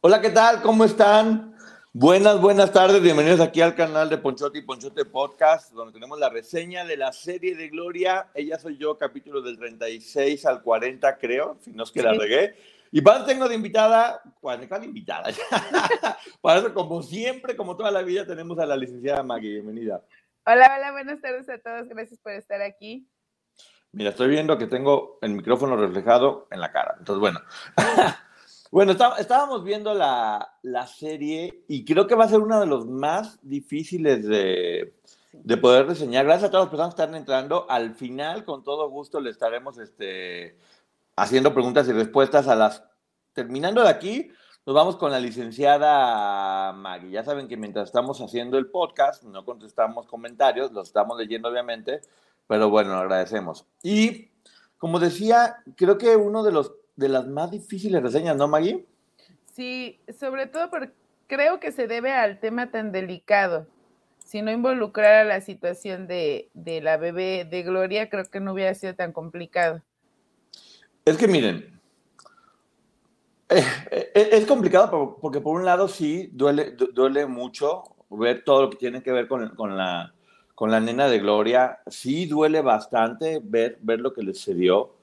Hola, ¿qué tal? ¿Cómo están? Buenas, buenas tardes. Bienvenidos aquí al canal de Ponchote y Ponchote Podcast, donde tenemos la reseña de la serie de Gloria. Ella soy yo, capítulo del 36 al 40, creo, si no es que la regué. Y para tengo de invitada, ¿cuál es invitada? para eso, como siempre, como toda la vida, tenemos a la licenciada Maggie. Bienvenida. Hola, hola, buenas tardes a todos. Gracias por estar aquí. Mira, estoy viendo que tengo el micrófono reflejado en la cara. Entonces, bueno. Bueno, estábamos viendo la, serie y creo que va a ser uno de los más difíciles de, poder reseñar. Gracias a todas las personas que están entrando. Al final, con todo gusto, le estaremos este, haciendo preguntas y respuestas a las... Terminando de aquí, nos vamos con la licenciada Maggie. Ya saben que mientras estamos haciendo el podcast, no contestamos comentarios, los estamos leyendo obviamente, pero bueno, agradecemos. Y como decía, creo que uno de los de las más difíciles reseñas, ¿no, Maggie? Sí, sobre todo porque creo que se debe al tema tan delicado. Si no involucrara la situación de, la bebé de Gloria, creo que no hubiera sido tan complicado. Es que miren, eh, eh, es complicado porque por un lado sí duele, duele mucho ver todo lo que tiene que ver con, con, la, con la nena de Gloria. Sí duele bastante ver, ver lo que le sucedió.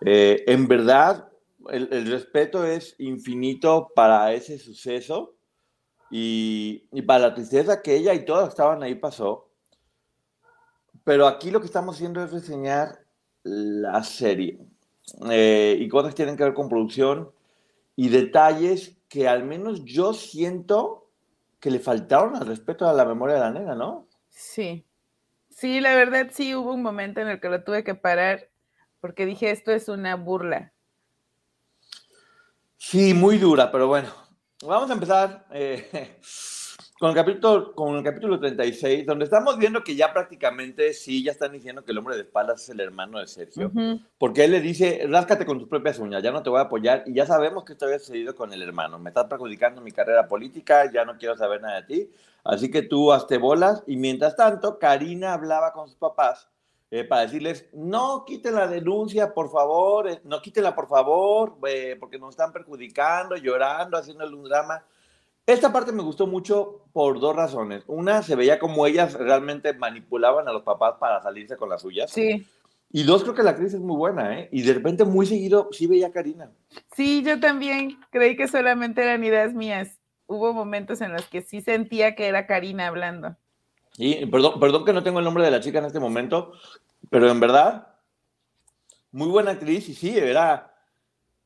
Eh, en verdad, el, respeto es infinito para ese suceso y, para la tristeza que ella y todos estaban ahí pasó. Pero aquí lo que estamos haciendo es reseñar la serie eh, y cosas tienen que ver con producción y detalles que al menos yo siento que le faltaron al respeto a la memoria de la nena, ¿no? Sí, sí, la verdad sí hubo un momento en el que lo tuve que parar porque dije, esto es una burla. Sí, muy dura, pero bueno. Vamos a empezar eh, con, el capítulo, con el capítulo 36, donde estamos viendo que ya prácticamente sí, ya están diciendo que el hombre de espaldas es el hermano de Sergio. Porque él le dice, ráscate con tus propias uñas, ya no te voy a apoyar. Y ya sabemos que esto había sucedido con el hermano. Me estás perjudicando mi carrera política, ya no quiero saber nada de ti. Así que tú hazte bolas. Y mientras tanto, Karina hablaba con sus papás eh, para decirles, no quiten la denuncia, por favor, eh, no quítenla, por favor, eh, porque nos están perjudicando, llorando, haciéndole un drama. Esta parte me gustó mucho por dos razones. Una, se veía como ellas realmente manipulaban a los papás para salirse con las suyas. Sí. Y dos, creo que la actriz es muy buena, ¿eh? Y de repente, muy seguido, sí veía a Karina. Sí, yo también creí que solamente eran ideas mías. Hubo momentos en los que sí sentía que era Karina hablando. Y perdón, perdón que no tengo el nombre de la chica en este momento, pero en verdad, muy buena actriz y sí, era,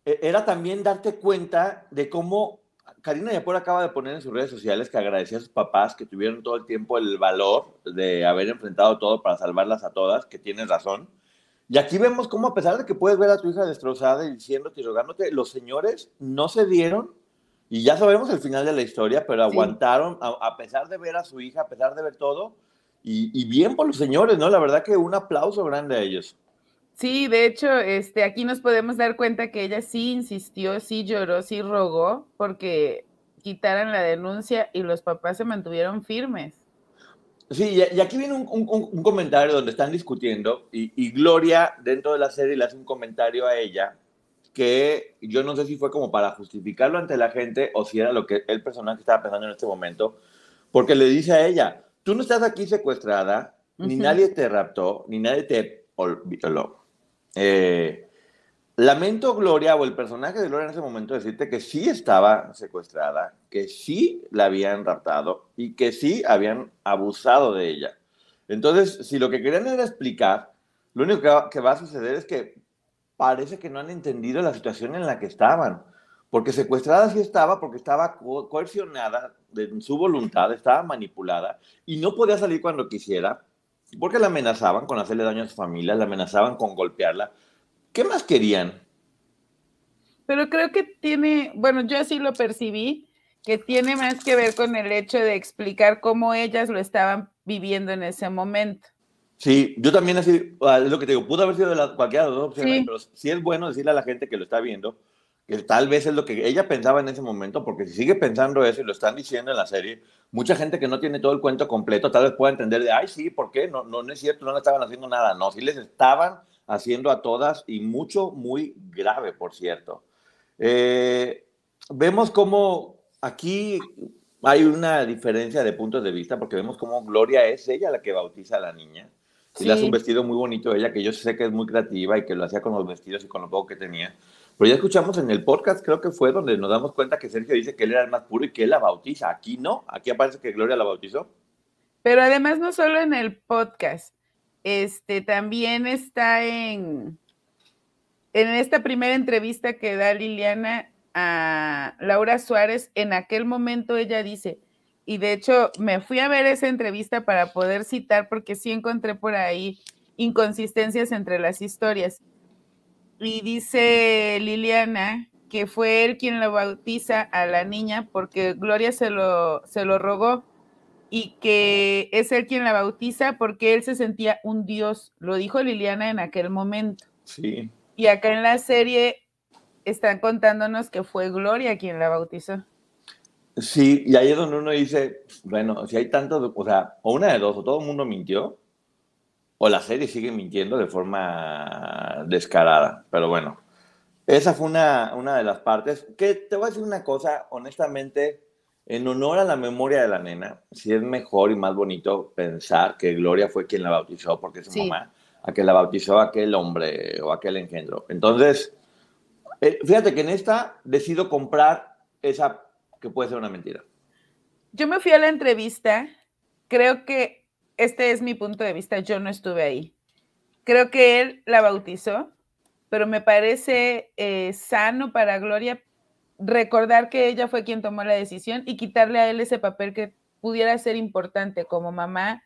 e, era también darte cuenta de cómo Karina Yapor acaba de poner en sus redes sociales que agradecía a sus papás que tuvieron todo el tiempo el valor de haber enfrentado todo para salvarlas a todas, que tienes razón. Y aquí vemos cómo a pesar de que puedes ver a tu hija destrozada y diciéndote y rogándote, los señores no se dieron y ya sabemos el final de la historia, pero aguantaron a, pesar de ver a su hija, a pesar de ver todo. Y, bien por los señores, ¿no? La verdad que un aplauso grande a ellos. Sí, de hecho, este, aquí nos podemos dar cuenta que ella sí insistió, sí lloró, sí rogó porque quitaran la denuncia y los papás se mantuvieron firmes. Sí, y aquí viene un, comentario donde están discutiendo y, y, Gloria dentro de la serie le hace un comentario a ella que yo no sé si fue como para justificarlo ante la gente o si era lo que el personaje estaba pensando en este momento, porque le dice a ella, tú no estás aquí secuestrada, ni nadie te raptó, ni nadie te violó. Eh, lamento Gloria o el personaje de Gloria en ese momento decirte que sí estaba secuestrada, que sí la habían raptado y que sí habían abusado de ella. Entonces, si lo que querían era explicar, lo único que va a suceder es que parece que no han entendido la situación en la que estaban. Porque secuestrada sí estaba, porque estaba coercionada de su voluntad, estaba manipulada y no podía salir cuando quisiera, porque la amenazaban con hacerle daño a su familia, la amenazaban con golpearla. ¿Qué más querían? Pero creo que tiene, bueno, yo así lo percibí, que tiene más que ver con el hecho de explicar cómo ellas lo estaban viviendo en ese momento. Sí, yo también así, ah, es lo que te digo, pudo haber sido de la, cualquiera de las dos opciones, pero sí es bueno decirle a la gente que lo está viendo, que tal vez es lo que ella pensaba en ese momento, porque si sigue pensando eso y lo están diciendo en la serie, mucha gente que no tiene todo el cuento completo tal vez pueda entender de, ay, sí, ¿por qué? No, no, no es cierto, no le estaban haciendo nada. No, sí les estaban haciendo a todas y mucho, muy grave, por cierto. Eh, vemos cómo aquí hay una diferencia de puntos de vista, porque vemos cómo Gloria es ella la que bautiza a la niña. Y le hace un vestido muy bonito ella, que yo sé que es muy creativa y que lo hacía con los vestidos y con lo poco que tenía. Pero ya escuchamos en el podcast, creo que fue donde nos damos cuenta que Sergio dice que él era el más puro y que él la bautiza. Aquí no, aquí aparece que Gloria la bautizó. Pero además no solo en el podcast, este también está en, en esta primera entrevista que da Liliana a Laura Suárez, en aquel momento ella dice, y de hecho me fui a ver esa entrevista para poder citar porque sí encontré por ahí inconsistencias entre las historias. Y dice Liliana que fue él quien la bautiza a la niña porque Gloria se lo, se lo rogó y que es él quien la bautiza porque él se sentía un dios. Lo dijo Liliana en aquel momento. Sí. Y acá en la serie están contándonos que fue Gloria quien la bautizó. Sí, y ahí es donde uno dice, bueno, si hay tanto, o sea, o una de dos, o todo el mundo mintió, o la serie sigue mintiendo de forma descarada. Pero bueno, esa fue una, una de las partes. Que te voy a decir una cosa, honestamente, en honor a la memoria de la nena, sí es mejor y más bonito pensar que Gloria fue quien la bautizó, porque es su mamá, a que la bautizó aquel hombre o aquel engendro. Entonces, eh, fíjate que en esta decido comprar esa que puede ser una mentira. Yo me fui a la entrevista, creo que este es mi punto de vista, yo no estuve ahí. Creo que él la bautizó, pero me parece eh, sano para Gloria recordar que ella fue quien tomó la decisión y quitarle a él ese papel que pudiera ser importante como mamá.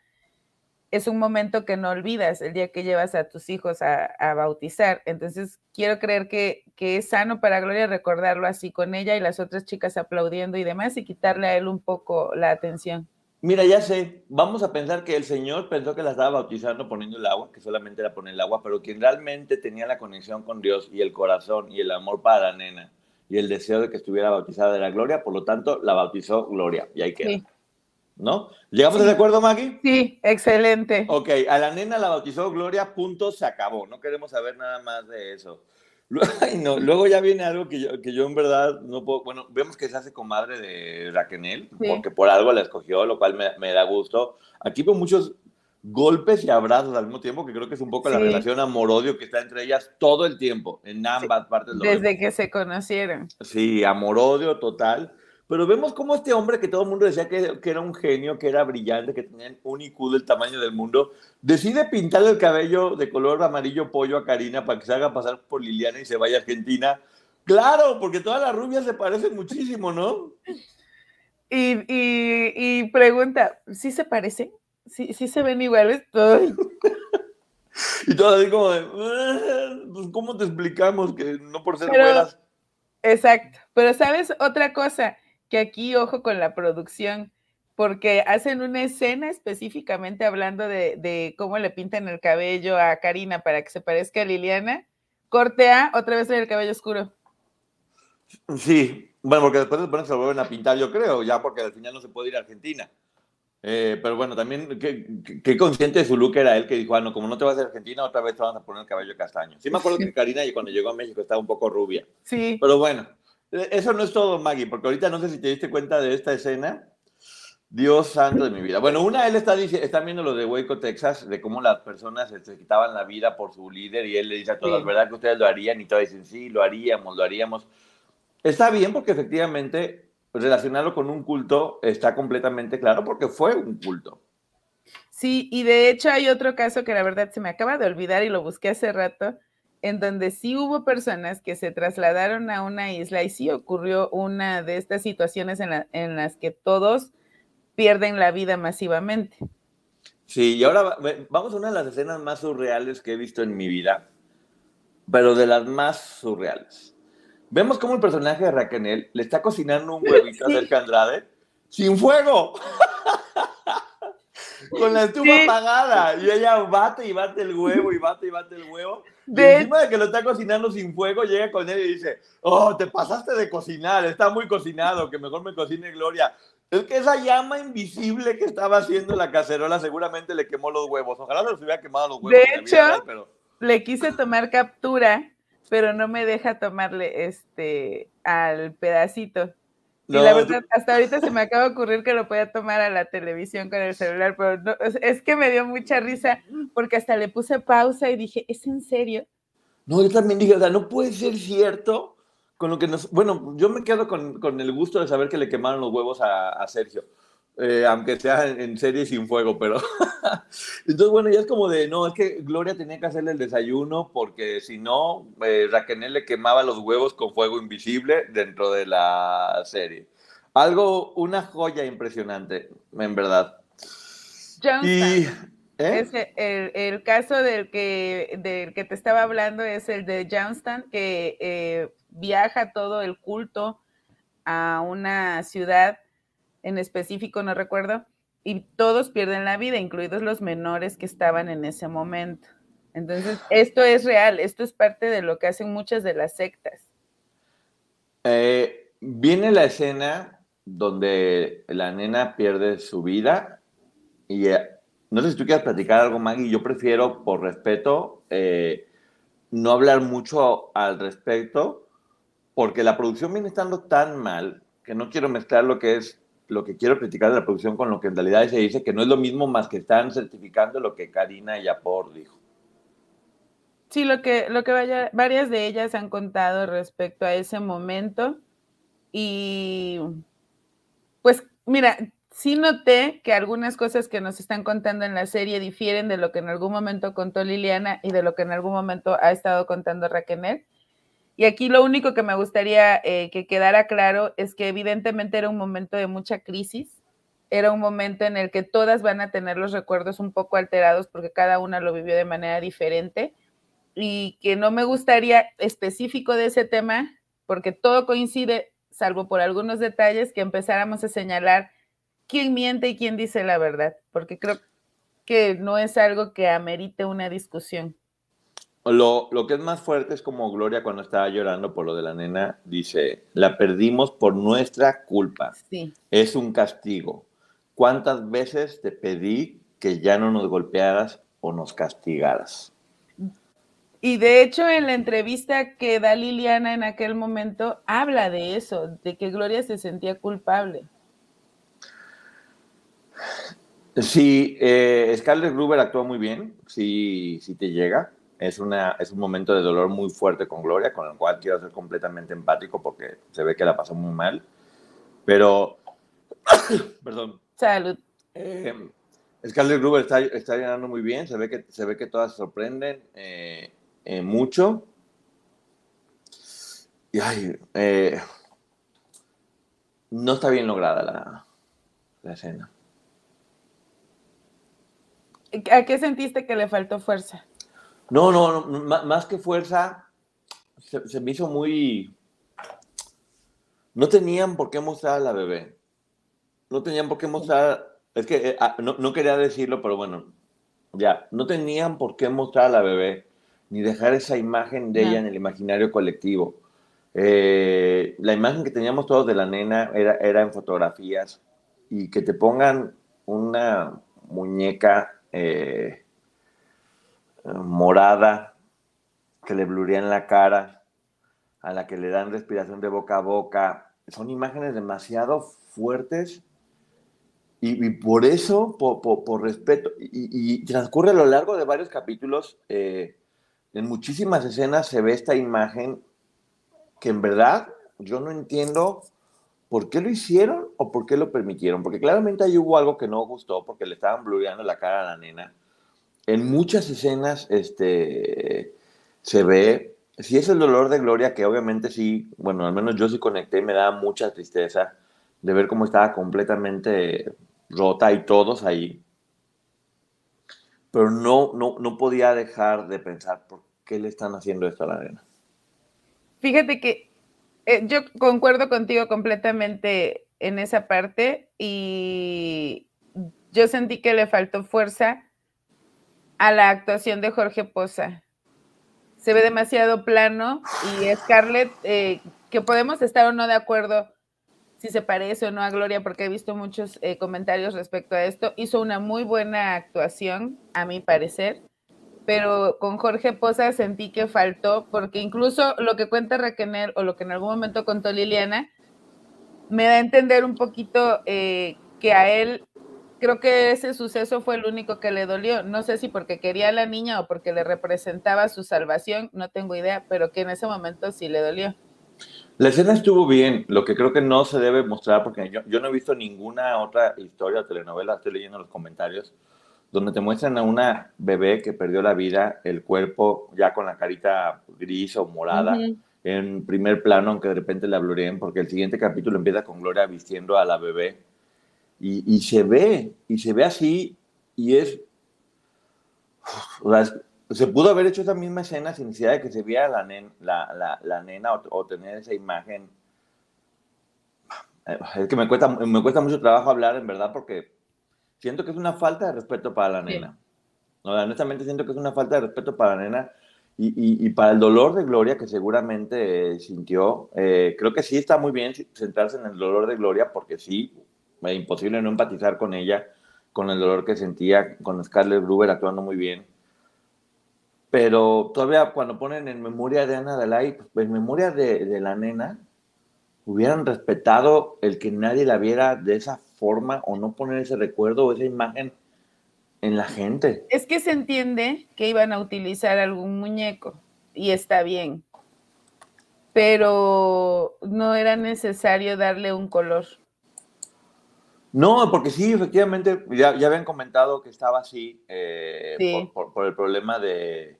Es un momento que no olvidas el día que llevas a tus hijos a, bautizar. Entonces, quiero creer que, que es sano para Gloria recordarlo así con ella y las otras chicas aplaudiendo y demás y quitarle a él un poco la atención. Mira, ya sé, vamos a pensar que el Señor pensó que la estaba bautizando poniendo el agua, que solamente era poner el agua, pero quien realmente tenía la conexión con Dios y el corazón y el amor para la nena y el deseo de que estuviera bautizada de la Gloria, por lo tanto, la bautizó Gloria y ahí queda. ¿No? ¿Llegamos de acuerdo, Maggie? Sí, excelente. Ok, a la nena la bautizó Gloria, punto, se acabó. No queremos saber nada más de eso. no, luego ya viene algo que yo, que yo en verdad no puedo. Bueno, vemos que se hace comadre de Raquel, porque por algo la escogió, lo cual me, me, da gusto. Aquí veo muchos golpes y abrazos al mismo tiempo, que creo que es un poco la relación amor-odio que está entre ellas todo el tiempo, en ambas partes. Desde que se conocieron. Sí, amor-odio total. Pero vemos cómo este hombre que todo el mundo decía que, que, era un genio, que era brillante, que tenía un IQ del tamaño del mundo, decide pintarle el cabello de color amarillo pollo a Karina para que se haga pasar por Liliana y se vaya a Argentina. Claro, porque todas las rubias se parecen muchísimo, ¿no? Y, y, y pregunta, ¿sí se parecen? ¿Sí, sí se ven iguales? y todo así como de, ah, pues, ¿cómo te explicamos que no por ser buenas? Exacto, pero ¿sabes otra cosa? Que aquí ojo con la producción, porque hacen una escena específicamente hablando de, cómo le pintan el cabello a Karina para que se parezca a Liliana. Corte A, otra vez el cabello oscuro. Sí, bueno, porque después se vuelven a pintar, yo creo, ya porque al final no se puede ir a Argentina. Eh, pero bueno, también qué, consciente de su look era él que dijo, ah, no, como no te vas a Argentina, otra vez te vas a poner el cabello castaño. Sí me acuerdo que Karina cuando llegó a México estaba un poco rubia. Sí. Pero bueno, eso no es todo, Maggie, porque ahorita no sé si te diste cuenta de esta escena. Dios santo de mi vida. Bueno, una, él está, está viendo lo de Waco, Texas, de cómo las personas se quitaban la vida por su líder y él le dice a todos, ¿verdad que ustedes lo harían? Y todos dicen, sí, lo haríamos, lo haríamos. Está bien porque efectivamente relacionarlo con un culto está completamente claro porque fue un culto. Sí, y de hecho hay otro caso que la verdad se me acaba de olvidar y lo busqué hace rato, en donde sí hubo personas que se trasladaron a una isla y sí ocurrió una de estas situaciones en, las que todos pierden la vida masivamente. Sí, y ahora vamos a una de las escenas más surreales que he visto en mi vida, pero de las más surreales. Vemos cómo el personaje de Raquel le está cocinando un huevito sí. a Andrade sin fuego. Con la estufa apagada. Y ella bate y bate el huevo y bate y bate el huevo. Y encima de que lo está cocinando sin fuego, llega con él y dice, oh, te pasaste de cocinar, está muy cocinado, que mejor me cocine Gloria. Es que esa llama invisible que estaba haciendo la cacerola seguramente le quemó los huevos. Ojalá no se hubiera quemado los huevos. De hecho, le quise tomar captura, pero no me deja tomarle este al pedacito y la verdad, hasta ahorita se me acaba de ocurrir que lo podía tomar a la televisión con el celular, pero es que me dio mucha risa porque hasta le puse pausa y dije, ¿es en serio? No, yo también dije, o sea, no puede ser cierto con lo que nos... Bueno, yo me quedo con, con el gusto de saber que le quemaron los huevos a, a Sergio. Eh, aunque sea en, serie sin fuego, pero... Entonces, bueno, ya es como de, no, es que Gloria tenía que hacerle el desayuno porque si no, eh, Raquel le quemaba los huevos con fuego invisible dentro de la serie. Algo, una joya impresionante, en verdad. Y, ¿eh? el, el, caso del que, del que te estaba hablando es el de Johnston, que eh, viaja todo el culto a una ciudad en específico, no recuerdo, y todos pierden la vida, incluidos los menores que estaban en ese momento. Entonces, esto es real, esto es parte de lo que hacen muchas de las sectas. Eh, viene la escena donde la nena pierde su vida y eh, no sé si tú quieres platicar algo, Maggie, yo prefiero, por respeto, eh, no hablar mucho al respecto, porque la producción viene estando tan mal que no quiero mezclar lo que es lo que quiero criticar de la producción con lo que en realidad se dice, que no es lo mismo más que están certificando lo que Karina Yapor dijo. Sí, lo que, lo que vaya, varias de ellas han contado respecto a ese momento. Y pues mira, sí noté que algunas cosas que nos están contando en la serie difieren de lo que en algún momento contó Liliana y de lo que en algún momento ha estado contando Raquel. Y aquí lo único que me gustaría eh, que quedara claro es que evidentemente era un momento de mucha crisis, era un momento en el que todas van a tener los recuerdos un poco alterados porque cada una lo vivió de manera diferente y que no me gustaría específico de ese tema porque todo coincide, salvo por algunos detalles, que empezáramos a señalar quién miente y quién dice la verdad, porque creo que no es algo que amerite una discusión. Lo, lo, que es más fuerte es como Gloria cuando estaba llorando por lo de la nena, dice, la perdimos por nuestra culpa. Sí. Es un castigo. ¿Cuántas veces te pedí que ya no nos golpearas o nos castigaras? Y de hecho en la entrevista que da Liliana en aquel momento, habla de eso, de que Gloria se sentía culpable. Sí, eh, Scarlett Gruber actuó muy bien, sí, sí te llega es, una, es un momento de dolor muy fuerte con Gloria, con el cual quiero ser completamente empático porque se ve que la pasó muy mal. Pero, perdón. Salud. Eh, Scarlett Gruber está, está llenando muy bien, se ve que, se ve que todas se sorprenden eh, eh, mucho. Y ay, eh, no está bien lograda la, la escena. ¿A qué sentiste que le faltó fuerza? No, no, más que fuerza, se, me hizo muy... No tenían por qué mostrar a la bebé. No tenían por qué mostrar... Es que eh, ah, no, quería decirlo, pero bueno, ya, no tenían por qué mostrar a la bebé, ni dejar esa imagen de ella en el imaginario colectivo. Eh, la imagen que teníamos todos de la nena era, era en fotografías y que te pongan una muñeca eh, morada, que le blurean la cara, a la que le dan respiración de boca a boca. Son imágenes demasiado fuertes y, por eso, por, respeto, y, transcurre a lo largo de varios capítulos, eh, en muchísimas escenas se ve esta imagen que en verdad yo no entiendo por qué lo hicieron o por qué lo permitieron, porque claramente ahí hubo algo que no gustó porque le estaban blureando la cara a la nena en muchas escenas este, se ve, si es el dolor de Gloria, que obviamente sí, bueno, al menos yo sí conecté, me da mucha tristeza de ver cómo estaba completamente rota y todos ahí. Pero no, no, no podía dejar de pensar por qué le están haciendo esto a la arena. Fíjate que eh, yo concuerdo contigo completamente en esa parte y yo sentí que le faltó fuerza a la actuación de Jorge Poza. Se ve demasiado plano y Scarlett, eh, que podemos estar o no de acuerdo si se parece o no a Gloria, porque he visto muchos eh, comentarios respecto a esto, hizo una muy buena actuación, a mi parecer, pero con Jorge Poza sentí que faltó, porque incluso lo que cuenta Raquel o lo que en algún momento contó Liliana, me da a entender un poquito eh, que a él creo que ese suceso fue el único que le dolió. No sé si porque quería a la niña o porque le representaba su salvación, no tengo idea, pero que en ese momento sí le dolió. La escena estuvo bien, lo que creo que no se debe mostrar, porque yo, yo no he visto ninguna otra historia o telenovela, estoy leyendo los comentarios, donde te muestran a una bebé que perdió la vida, el cuerpo ya con la carita gris o morada, en primer plano, aunque de repente la blureen, porque el siguiente capítulo empieza con Gloria vistiendo a la bebé y, se ve, y se ve así, y es, se pudo haber hecho esa misma escena sin necesidad de que se viera la, la, la, nena o, tener esa imagen. Es que me cuesta, me cuesta mucho trabajo hablar, en verdad, porque siento que es una falta de respeto para la nena. No, honestamente siento que es una falta de respeto para la nena y, y, para el dolor de Gloria que seguramente sintió. Eh, creo que sí está muy bien centrarse en el dolor de Gloria porque sí, imposible no empatizar con ella, con el dolor que sentía, con Scarlett Gruber actuando muy bien. Pero todavía cuando ponen en memoria de Ana Dalai, en memoria de, la nena, hubieran respetado el que nadie la viera de esa forma o no poner ese recuerdo o esa imagen en la gente. Es que se entiende que iban a utilizar algún muñeco y está bien, pero no era necesario darle un color. No, porque sí, efectivamente, ya, ya habían comentado que estaba así eh, por, el problema de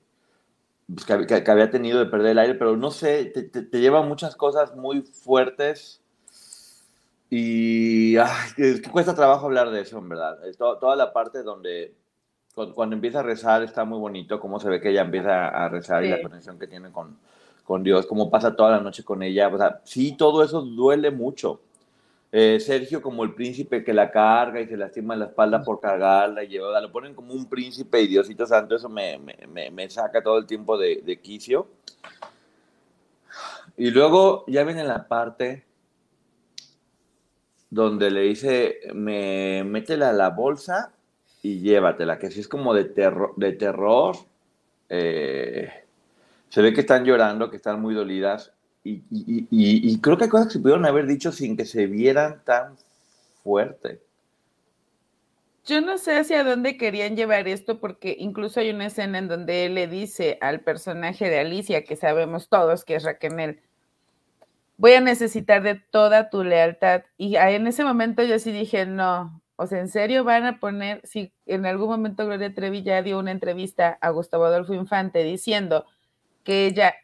pues, que, había tenido de perder el aire, pero no sé, te, te, lleva muchas cosas muy fuertes y ay, que cuesta trabajo hablar de eso, en verdad. toda la parte donde cuando, empieza a rezar está muy bonito, cómo se ve que ella empieza a rezar y la conexión que tiene con, con Dios, cómo pasa toda la noche con ella. O sea, sí, todo eso duele mucho eh, Sergio como el príncipe que la carga y se lastima la espalda por cargarla y lleva, lo ponen como un príncipe y Diosito Santo, eso me, me, me saca todo el tiempo de, quicio. Y luego ya viene la parte donde le dice, me, métela a la bolsa y llévatela, que si es como de, terror, de terror. Eh, se ve que están llorando, que están muy dolidas y, creo que hay cosas que se pudieron haber dicho sin que se vieran tan fuerte. Yo no sé hacia dónde querían llevar esto, porque incluso hay una escena en donde él le dice al personaje de Alicia, que sabemos todos que es Raquel, voy a necesitar de toda tu lealtad. Y en ese momento yo sí dije, no, o sea, ¿en serio van a poner, si en algún momento Gloria Trevi ya dio una entrevista a Gustavo Adolfo Infante diciendo que ella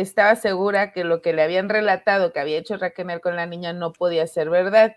estaba segura que lo que le habían relatado que había hecho Raquel con la niña no podía ser verdad.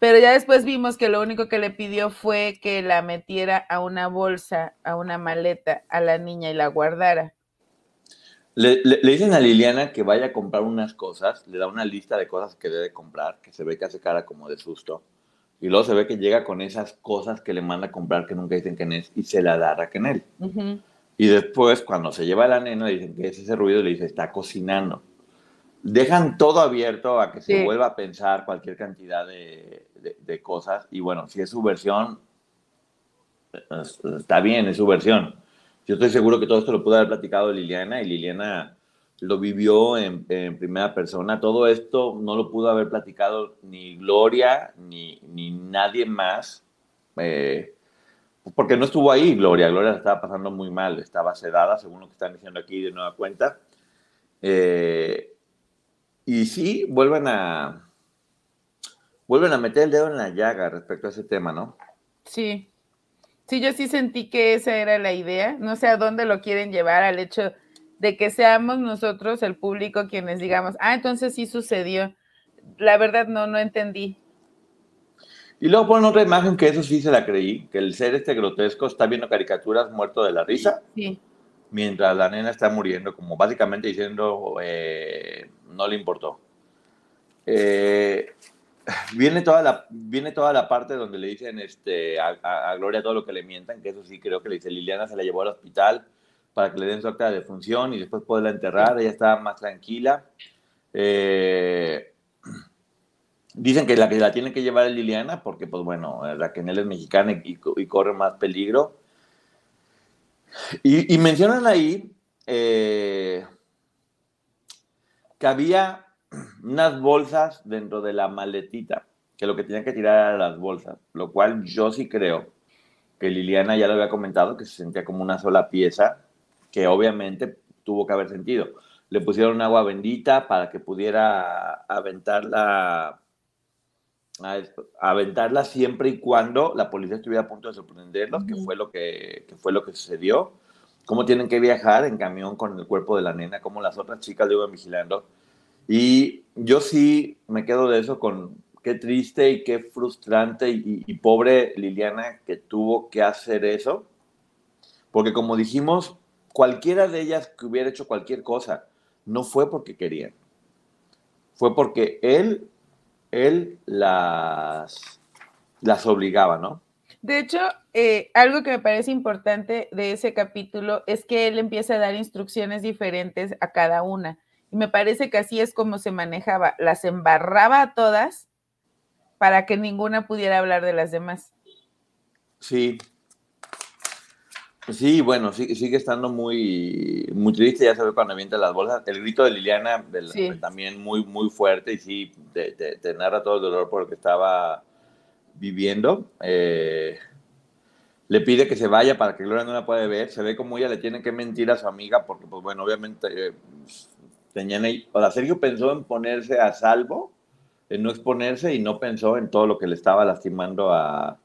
Pero ya después vimos que lo único que le pidió fue que la metiera a una bolsa, a una maleta, a la niña y la guardara. Le, dicen a Liliana que vaya a comprar unas cosas, le da una lista de cosas que debe comprar, que se ve que hace cara como de susto. Y luego se ve que llega con esas cosas que le manda a comprar que nunca dicen quién es y se la da a Raquel. Y después, cuando se lleva a la nena, dicen que es ese ruido, le dice, está cocinando. Dejan todo abierto a que se vuelva a pensar cualquier cantidad de, de, cosas. Y bueno, si es su versión, está bien, es su versión. Yo estoy seguro que todo esto lo pudo haber platicado Liliana y Liliana lo vivió en, primera persona. Todo esto no lo pudo haber platicado ni Gloria ni, ni nadie más, eh, porque no estuvo ahí Gloria. Gloria estaba pasando muy mal, estaba sedada, según lo que están diciendo aquí de nueva cuenta. Eh, y sí, vuelven a, vuelven a meter el dedo en la llaga respecto a ese tema, ¿no? Sí. Sí, yo sí sentí que esa era la idea. No sé a dónde lo quieren llevar al hecho de que seamos nosotros, el público, quienes digamos, ah, entonces sí sucedió. La verdad no, no entendí. Y luego ponen otra imagen que eso sí se la creí, que el ser este grotesco está viendo caricaturas muerto de la risa. Sí. Mientras la nena está muriendo, como básicamente diciendo, eh, no le importó. Eh, viene, toda la, viene toda la parte donde le dicen este, a, Gloria todo lo que le mientan, que eso sí creo que le dice Liliana, se la llevó al hospital para que le den su acta de defunción y después poderla enterrar, ella estaba más tranquila. Eh, dicen que la que la tiene que llevar es Liliana, porque pues bueno, Raquel es mexicana y, corre más peligro. Y, mencionan ahí eh, que había unas bolsas dentro de la maletita, que lo que tenían que tirar eran las bolsas, lo cual yo sí creo que Liliana ya lo había comentado, que se sentía como una sola pieza que obviamente tuvo que haber sentido. Le pusieron agua bendita para que pudiera aventarla, aventarla siempre y cuando la policía estuviera a punto de sorprenderlos, que, fue lo que, fue lo que sucedió. Cómo tienen que viajar en camión con el cuerpo de la nena, cómo las otras chicas lo iban vigilando. Y yo sí me quedo de eso con qué triste y qué frustrante y, y pobre Liliana que tuvo que hacer eso. Porque como dijimos, cualquiera de ellas que hubiera hecho cualquier cosa, no fue porque querían. Fue porque él, él las, las obligaba, ¿no? De hecho, eh, algo que me parece importante de ese capítulo es que él empieza a dar instrucciones diferentes a cada una. Y me parece que así es como se manejaba. Las embarraba a todas para que ninguna pudiera hablar de las demás. Sí, Sí, bueno, sigue, estando muy, muy triste, ya ve cuando avienta las bolsas. El grito de Liliana también muy, muy fuerte y sí, te, narra todo el dolor por el que estaba viviendo. Eh, le pide que se vaya para que Gloria no la pueda ver. Se ve como ella le tiene que mentir a su amiga porque, pues bueno, obviamente eh, tenían ahí, sea, Sergio pensó en ponerse a salvo, en no exponerse y no pensó en todo lo que le estaba lastimando a,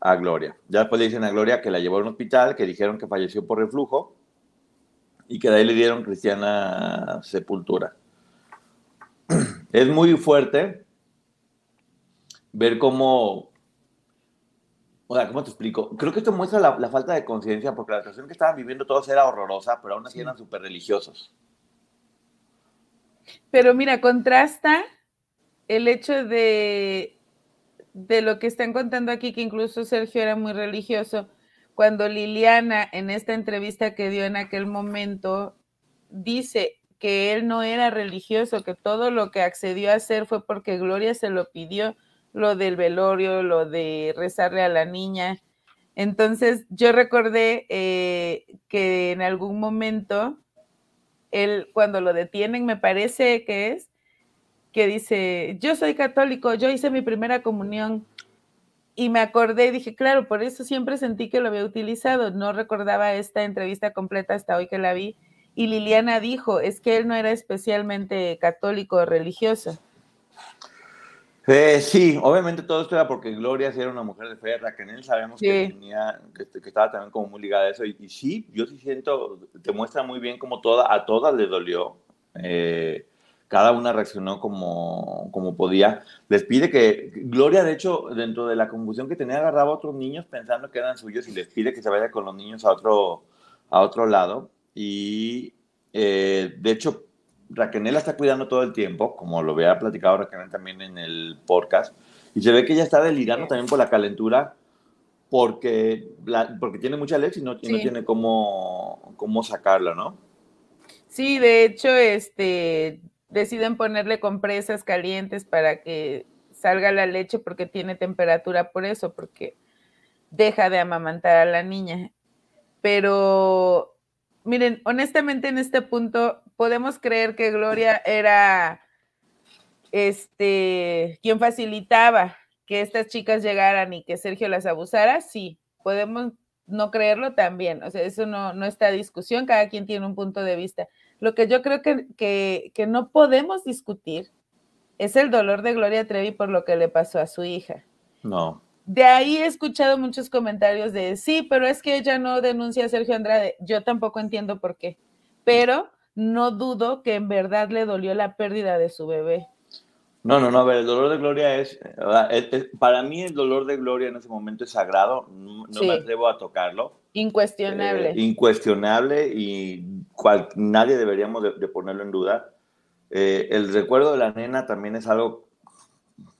a Gloria. Ya después le dicen a Gloria que la llevó a un hospital, que dijeron que falleció por reflujo y que de ahí le dieron cristiana sepultura. Es muy fuerte ver cómo, o sea, ¿cómo te explico? Creo que esto muestra la, falta de conciencia porque la situación que estaban viviendo todos era horrorosa, pero aún así eran súper religiosos. Pero mira, contrasta el hecho de de lo que están contando aquí, que incluso Sergio era muy religioso, cuando Liliana en esta entrevista que dio en aquel momento dice que él no era religioso, que todo lo que accedió a hacer fue porque Gloria se lo pidió, lo del velorio, lo de rezarle a la niña. Entonces yo recordé eh, que en algún momento, él cuando lo detienen, me parece que es, que dice, yo soy católico, yo hice mi primera comunión. Y me acordé y dije, claro, por eso siempre sentí que lo había utilizado. No recordaba esta entrevista completa hasta hoy que la vi. Y Liliana dijo, es que él no era especialmente católico o religioso. Eh, sí, obviamente todo esto era porque Gloria era una mujer de fe, Raquel sabemos que, tenía, que, estaba también como muy ligada a eso. Y, sí, yo sí siento, te muestra muy bien como toda, a todas le dolió. Eh, cada una reaccionó como, como podía. Les pide que, Gloria, de hecho, dentro de la confusión que tenía, agarraba a otros niños pensando que eran suyos y les pide que se vaya con los niños a otro, a otro lado. Y eh, de hecho, Raquel está cuidando todo el tiempo, como lo había platicado Raquel también en el podcast. Y se ve que ella está delirando también por la calentura porque, porque tiene mucha leche y no, no tiene cómo, cómo sacarla, ¿no? Sí, de hecho, este, deciden ponerle compresas calientes para que salga la leche porque tiene temperatura por eso, porque deja de amamantar a la niña. pero miren, honestamente en este punto podemos creer que Gloria era este quien facilitaba que estas chicas llegaran y que Sergio las abusara, sí, podemos no creerlo también, o sea, eso no, no está discusión, cada quien tiene un punto de vista. Lo que yo creo que, que, que no podemos discutir es el dolor de Gloria Trevi por lo que le pasó a su hija. No. De ahí he escuchado muchos comentarios de, sí, pero es que ella no denuncia a Sergio Andrade. Yo tampoco entiendo por qué, pero no dudo que en verdad le dolió la pérdida de su bebé. No, no, no, a ver, el dolor de Gloria es, para mí el dolor de Gloria en ese momento es sagrado, no, me atrevo a tocarlo. Incuestionable. Eh, incuestionable y cual, nadie deberíamos de, ponerlo en duda. Eh, el recuerdo de la nena también es algo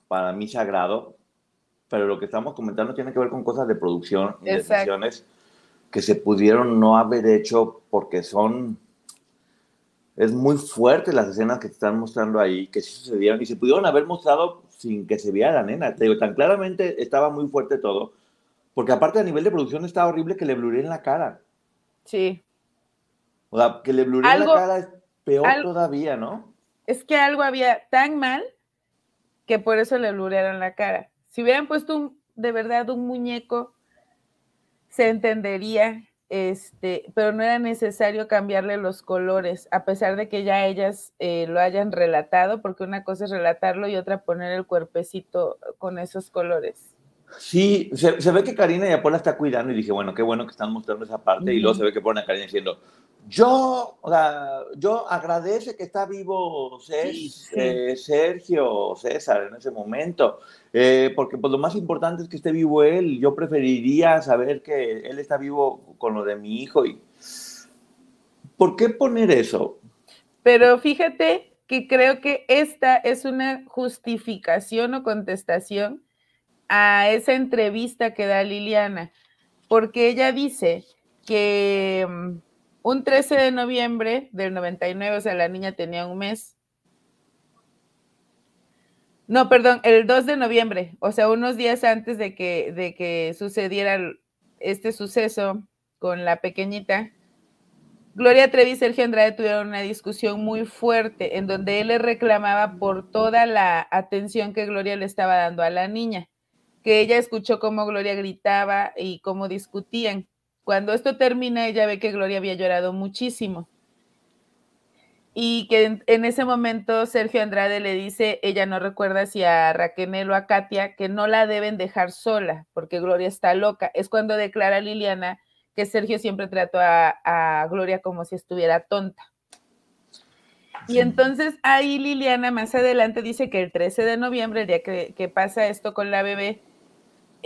para mí sagrado, pero lo que estamos comentando tiene que ver con cosas de producción y decisiones que se pudieron no haber hecho porque son es muy fuerte las escenas que te están mostrando ahí, que sí sucedieron y se pudieron haber mostrado sin que se viera la nena. Te digo, tan claramente estaba muy fuerte todo, porque aparte a nivel de producción estaba horrible que le en la cara. Sí. O sea, que le en la cara es peor todavía, ¿no? Es que algo había tan mal que por eso le blurearon la cara. Si hubieran puesto de verdad un muñeco, se entendería este, pero no era necesario cambiarle los colores, a pesar de que ya ellas eh, lo hayan relatado, porque una cosa es relatarlo y otra poner el cuerpecito con esos colores. Sí, se, ve que Karina y Apola está cuidando y dije, bueno, qué bueno que están mostrando esa parte y luego se ve que ponen a Karina diciendo, yo, o sea, yo agradece que está vivo eh, Sergio, César en ese momento, eh, porque pues lo más importante es que esté vivo él. Yo preferiría saber que él está vivo con lo de mi hijo. Y... ¿Por qué poner eso? Pero fíjate que creo que esta es una justificación o contestación a esa entrevista que da Liliana, porque ella dice que mm, un 13 de noviembre del 99, o sea, la niña tenía un mes. No, perdón, el 2 de noviembre, o sea, unos días antes de que, de que sucediera este suceso con la pequeñita, Gloria Trevi y Sergio Andrade tuvieron una discusión muy fuerte en donde él le reclamaba por toda la atención que Gloria le estaba dando a la niña, que ella escuchó cómo Gloria gritaba y cómo discutían. Cuando esto termina, ella ve que Gloria había llorado muchísimo. Y que en, ese momento Sergio Andrade le dice, ella no recuerda si a Raquel o a Katia, que no la deben dejar sola, porque Gloria está loca. Es cuando declara Liliana que Sergio siempre trató a, Gloria como si estuviera tonta. Y entonces ahí Liliana más adelante dice que el 13 de noviembre, el día que pasa esto con la bebé,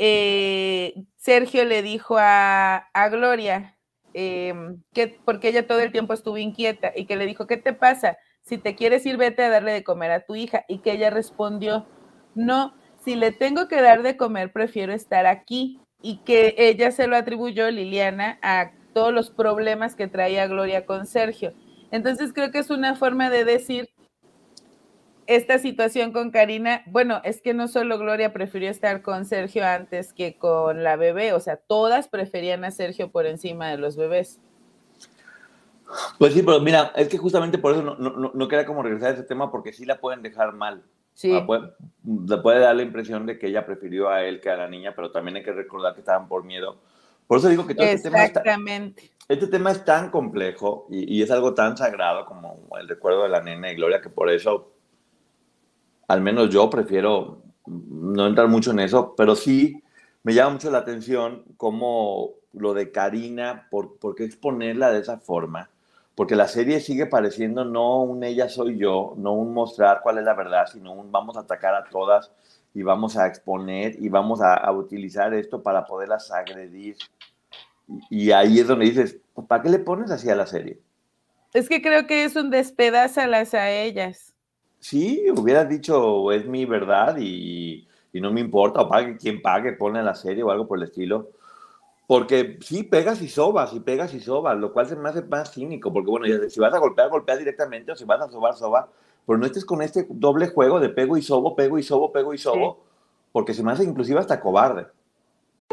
eh, Sergio le dijo a, Gloria, em, que, porque ella todo el tiempo estuvo inquieta y que le dijo, ¿qué te pasa? Si te quieres ir, vete a darle de comer a tu hija. Y que ella respondió, no, si le tengo que dar de comer, prefiero estar aquí. Y que ella se lo atribuyó, Liliana, a todos los problemas que traía Gloria con Sergio. Entonces creo que es una forma de decir esta situación con Karina, bueno, es que no solo Gloria prefirió estar con Sergio antes que con la bebé, o sea, todas preferían a Sergio por encima de los bebés. Pues sí, pero mira, es que justamente por eso no, no, no queda como regresar a ese tema porque sí la pueden dejar mal. Sí. le puede dar la impresión de que ella prefirió a él que a la niña, pero también hay que recordar que estaban por miedo. Por eso digo que todo este tema, está, este tema es tan complejo y, y, es algo tan sagrado como el recuerdo de la nena y Gloria que por eso al menos yo prefiero no entrar mucho en eso, pero sí me llama mucho la atención cómo lo de Karina, por, qué exponerla de esa forma, porque la serie sigue pareciendo no un ella soy yo, no un mostrar cuál es la verdad, sino un vamos a atacar a todas y vamos a exponer y vamos a, utilizar esto para poderlas agredir. Y, ahí es donde dices, ¿para qué le pones así a la serie? Es que creo que es un despedázalas a ellas. Sí, hubieras dicho, es mi verdad y, no me importa, o pague quien pague, pone la serie o algo por el estilo. Porque sí, pegas y sobas, y pegas y sobas, lo cual se me hace más cínico, porque bueno, si vas a golpear, golpea directamente, o si vas a sobar, soba, pero no estés con este doble juego de pego y sobo, pego y sobo, pego y sobo, porque se me hace inclusive hasta cobarde.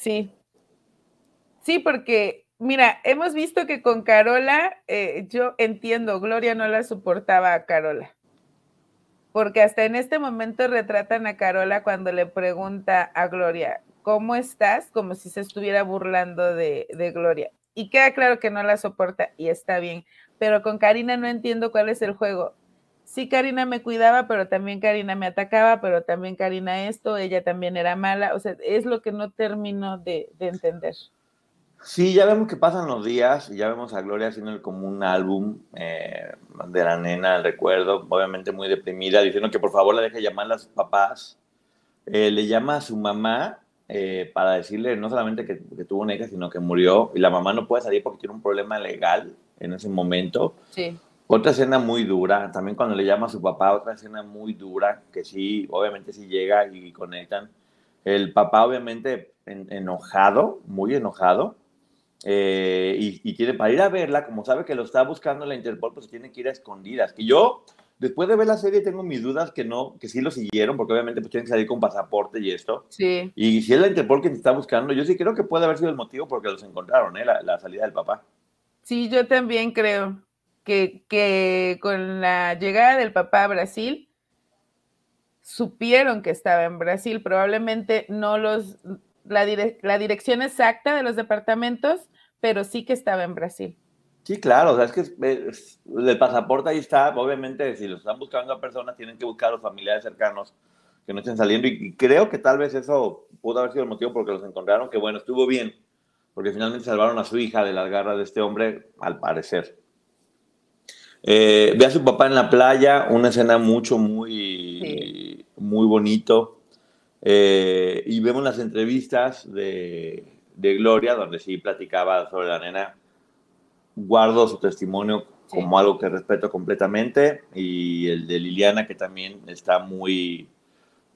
Sí. Sí, porque, mira, hemos visto que con Carola, eh, yo entiendo, Gloria no la soportaba a Carola. Porque hasta en este momento retratan a Carola cuando le pregunta a Gloria, ¿cómo estás? Como si se estuviera burlando de, de Gloria. Y queda claro que no la soporta y está bien. Pero con Karina no entiendo cuál es el juego sí, Karina me cuidaba, pero también Karina me atacaba, pero también Karina esto, ella también era mala. O sea, es lo que no termino de, entender. Sí, ya vemos que pasan los días y ya vemos a Gloria haciendo como un álbum eh, de la nena, el recuerdo, obviamente muy deprimida, diciendo que por favor la deje llamar a sus papás. Eh, le llama a su mamá eh, para decirle no solamente que, que, tuvo una hija, sino que murió y la mamá no puede salir porque tiene un problema legal en ese momento. Sí. Otra escena muy dura, también cuando le llama a su papá, otra escena muy dura, que sí, obviamente sí llega y conectan. El papá obviamente enojado, muy enojado, eh, y, tiene para ir a verla, como sabe que lo está buscando la Interpol, pues tiene que ir a escondidas. Que yo, después de ver la serie, tengo mis dudas que no, que sí lo siguieron, porque obviamente pues tienen que salir con pasaporte y esto. Sí. Y si es la Interpol quien está buscando, yo sí creo que puede haber sido el motivo porque los encontraron, ¿eh? la, la salida del papá. Sí, yo también creo que, con la llegada del papá a Brasil, supieron que estaba en Brasil, probablemente no los, la, la dirección exacta de los departamentos, pero sí que estaba en Brasil. Sí, claro, o sea, es que el pasaporte ahí está, obviamente si lo están buscando a personas, tienen que buscar a los familiares cercanos que no estén saliendo y, creo que tal vez eso pudo haber sido el motivo porque los encontraron, que bueno, estuvo bien, porque finalmente salvaron a su hija de las garras de este hombre, al parecer. Eh, ve a su papá en la playa, una escena mucho, muy, muy bonito. Eh, y vemos las entrevistas de, Gloria, donde sí platicaba sobre la nena. Guardo su testimonio como algo que respeto completamente. Y el de Liliana, que también está muy,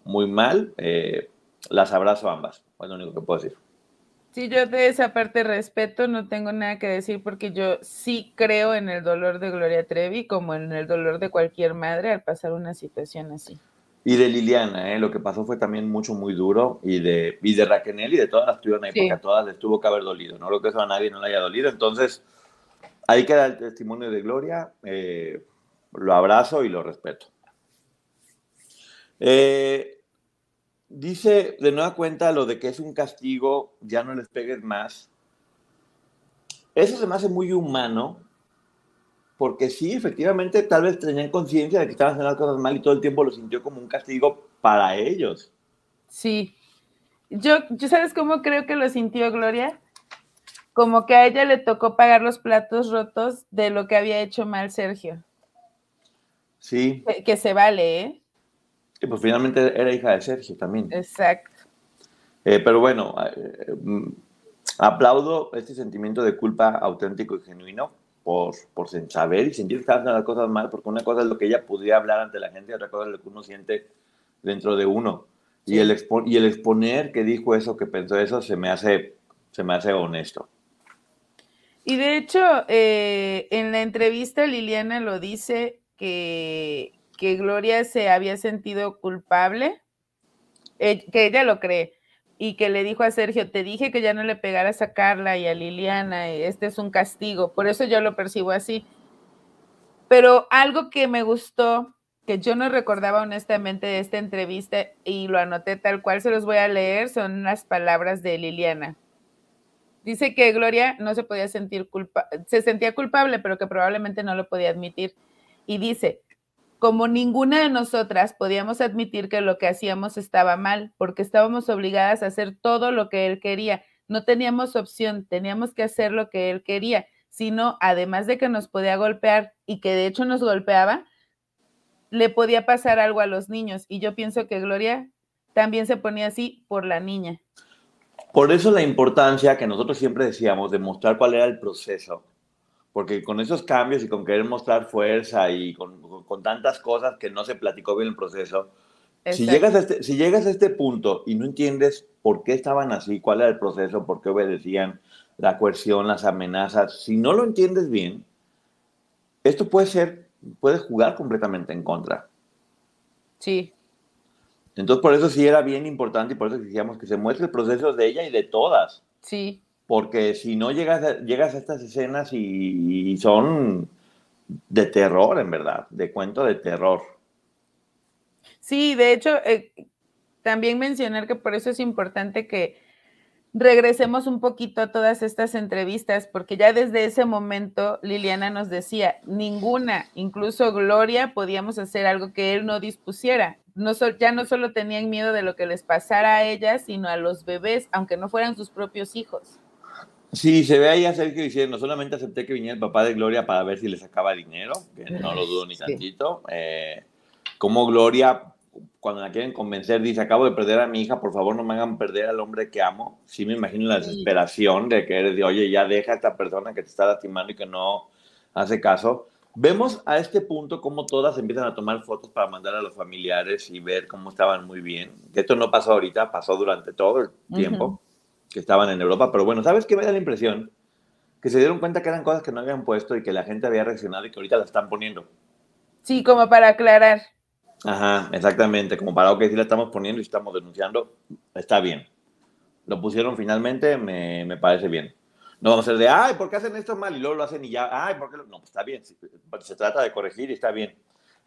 muy mal. Eh, las abrazo ambas. Es lo único que puedo decir. Sí, yo de esa parte respeto, no tengo nada que decir porque yo sí creo en el dolor de Gloria Trevi como en el dolor de cualquier madre al pasar una situación así. Y de Liliana, ¿eh? lo que pasó fue también mucho, muy duro. Y de, y de Raquel y de todas las ahí, porque a todas les tuvo que haber dolido. No lo que eso a nadie no le haya dolido. Entonces, ahí queda el testimonio de Gloria. Eh, lo abrazo y lo respeto. Eh, Dice de nueva cuenta lo de que es un castigo, ya no les pegues más. Eso se me hace muy humano, porque sí, efectivamente, tal vez tenían conciencia de que estaban haciendo las cosas mal y todo el tiempo lo sintió como un castigo para ellos. Sí. Yo, ¿yo sabes cómo creo que lo sintió Gloria? Como que a ella le tocó pagar los platos rotos de lo que había hecho mal Sergio. Sí. Que, que se vale, ¿eh? Pues finalmente era hija de Sergio también. Exacto. Eh, pero bueno, eh, aplaudo este sentimiento de culpa auténtico y genuino por, por saber y sentir que están las cosas mal, porque una cosa es lo que ella podría hablar ante la gente y otra cosa es lo que uno siente dentro de uno. Y, el y el exponer que dijo eso, que pensó eso, se me hace, se me hace honesto. Y de hecho, eh, en la entrevista Liliana lo dice que que Gloria se había sentido culpable, eh, que ella lo cree, y que le dijo a Sergio, te dije que ya no le pegaras a Carla y a Liliana, este es un castigo, por eso yo lo percibo así. Pero algo que me gustó, que yo no recordaba honestamente de esta entrevista y lo anoté tal cual, se los voy a leer, son las palabras de Liliana. Dice que Gloria no se podía sentir culpa, se sentía culpable, pero que probablemente no lo podía admitir. Y dice, como ninguna de nosotras podíamos admitir que lo que hacíamos estaba mal, porque estábamos obligadas a hacer todo lo que él quería. No teníamos opción, teníamos que hacer lo que él quería, sino además de que nos podía golpear y que de hecho nos golpeaba, le podía pasar algo a los niños. Y yo pienso que Gloria también se ponía así por la niña. Por eso la importancia que nosotros siempre decíamos de mostrar cuál era el proceso. Porque con esos cambios y con querer mostrar fuerza y con, con tantas cosas que no se platicó bien el proceso, si llegas, a este, si llegas a este punto y no entiendes por qué estaban así, cuál era el proceso, por qué obedecían, la coerción, las amenazas, si no lo entiendes bien, esto puede ser, puede jugar completamente en contra. Sí. Entonces, por eso sí era bien importante y por eso decíamos que se muestre el proceso de ella y de todas. Sí. Porque si no llegas a, llegas a estas escenas y, son de terror, en verdad, de cuento de terror. Sí, de hecho, eh, también mencionar que por eso es importante que regresemos un poquito a todas estas entrevistas, porque ya desde ese momento Liliana nos decía, ninguna, incluso Gloria, podíamos hacer algo que él no dispusiera. No ya no solo tenían miedo de lo que les pasara a ellas, sino a los bebés, aunque no fueran sus propios hijos. Sí, se ve ahí a Sergio diciendo, solamente acepté que viniera el papá de Gloria para ver si le sacaba dinero, que no lo dudo ni tantito, eh, como Gloria cuando la quieren convencer, dice, acabo de perder a mi hija, por favor no me hagan perder al hombre que amo. Sí me imagino la desesperación de que eres de, oye, ya deja a esta persona que te está lastimando y que no hace caso. Vemos a este punto cómo todas empiezan a tomar fotos para mandar a los familiares y ver cómo estaban muy bien. Esto no pasó ahorita, pasó durante todo el tiempo que estaban en Europa. Pero bueno, ¿sabes qué me da la impresión? Que se dieron cuenta que eran cosas que no habían puesto y que la gente había reaccionado y que ahorita las están poniendo. Sí, como para aclarar. Ajá, exactamente. Como para, que si la estamos poniendo y estamos denunciando, está bien. Lo pusieron finalmente, me, me parece bien. No vamos a ser de, ay, ¿por qué hacen esto mal? Y luego lo hacen y ya, ay, ¿por qué? No, pues está bien. Se trata de corregir y está bien.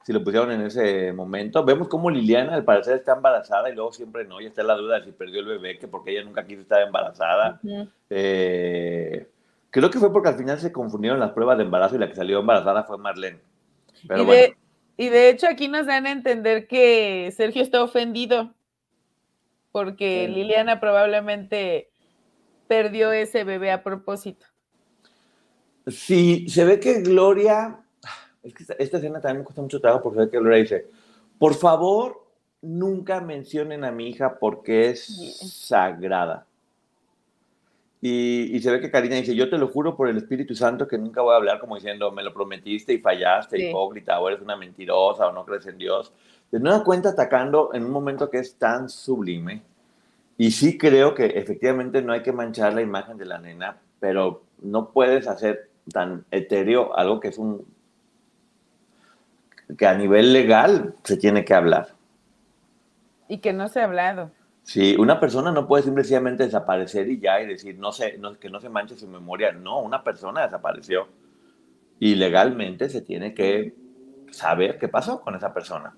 Si lo pusieron en ese momento. Vemos cómo Liliana, al parecer, está embarazada y luego siempre no. Y está la duda de si perdió el bebé, que porque ella nunca quiso estar embarazada. eh, creo que fue porque al final se confundieron las pruebas de embarazo y la que salió embarazada fue Marlene. Pero bueno. Y de hecho aquí nos dan a entender que Sergio está ofendido porque Liliana probablemente perdió ese bebé a propósito. Sí, se ve que Gloria, es que esta, escena también me cuesta mucho trabajo porque ve que Gloria dice, por favor, nunca mencionen a mi hija porque es sagrada. Y, se ve que Karina dice, yo te lo juro por el Espíritu Santo que nunca voy a hablar como diciendo, me lo prometiste y fallaste, hipócrita, o eres una mentirosa, o no crees en Dios. De nueva cuenta atacando en un momento que es tan sublime. Y sí creo que efectivamente no hay que manchar la imagen de la nena, pero no puedes hacer tan etéreo algo que es un... que a nivel legal se tiene que hablar. Y que no se ha hablado. Sí, una persona no puede simplemente desaparecer y ya y decir no sé, que no se manche su memoria. No, una persona desapareció y legalmente se tiene que saber qué pasó con esa persona.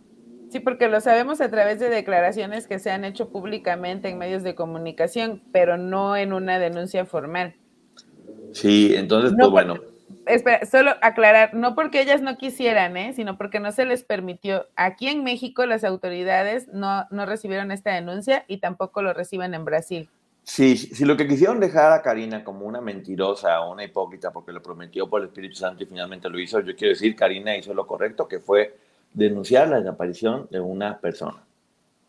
Sí, porque lo sabemos a través de declaraciones que se han hecho públicamente en medios de comunicación, pero no en una denuncia formal. Sí, entonces, pues bueno espera, solo aclarar, no porque ellas no quisieran, ¿eh? sino porque no se les permitió. Aquí en México las autoridades no, no recibieron esta denuncia y tampoco lo reciben en Brasil. Sí, si lo que quisieron dejar a Karina como una mentirosa una hipócrita porque lo prometió por el Espíritu Santo y finalmente lo hizo, yo quiero decir, Karina hizo lo correcto, que fue denunciar la desaparición de una persona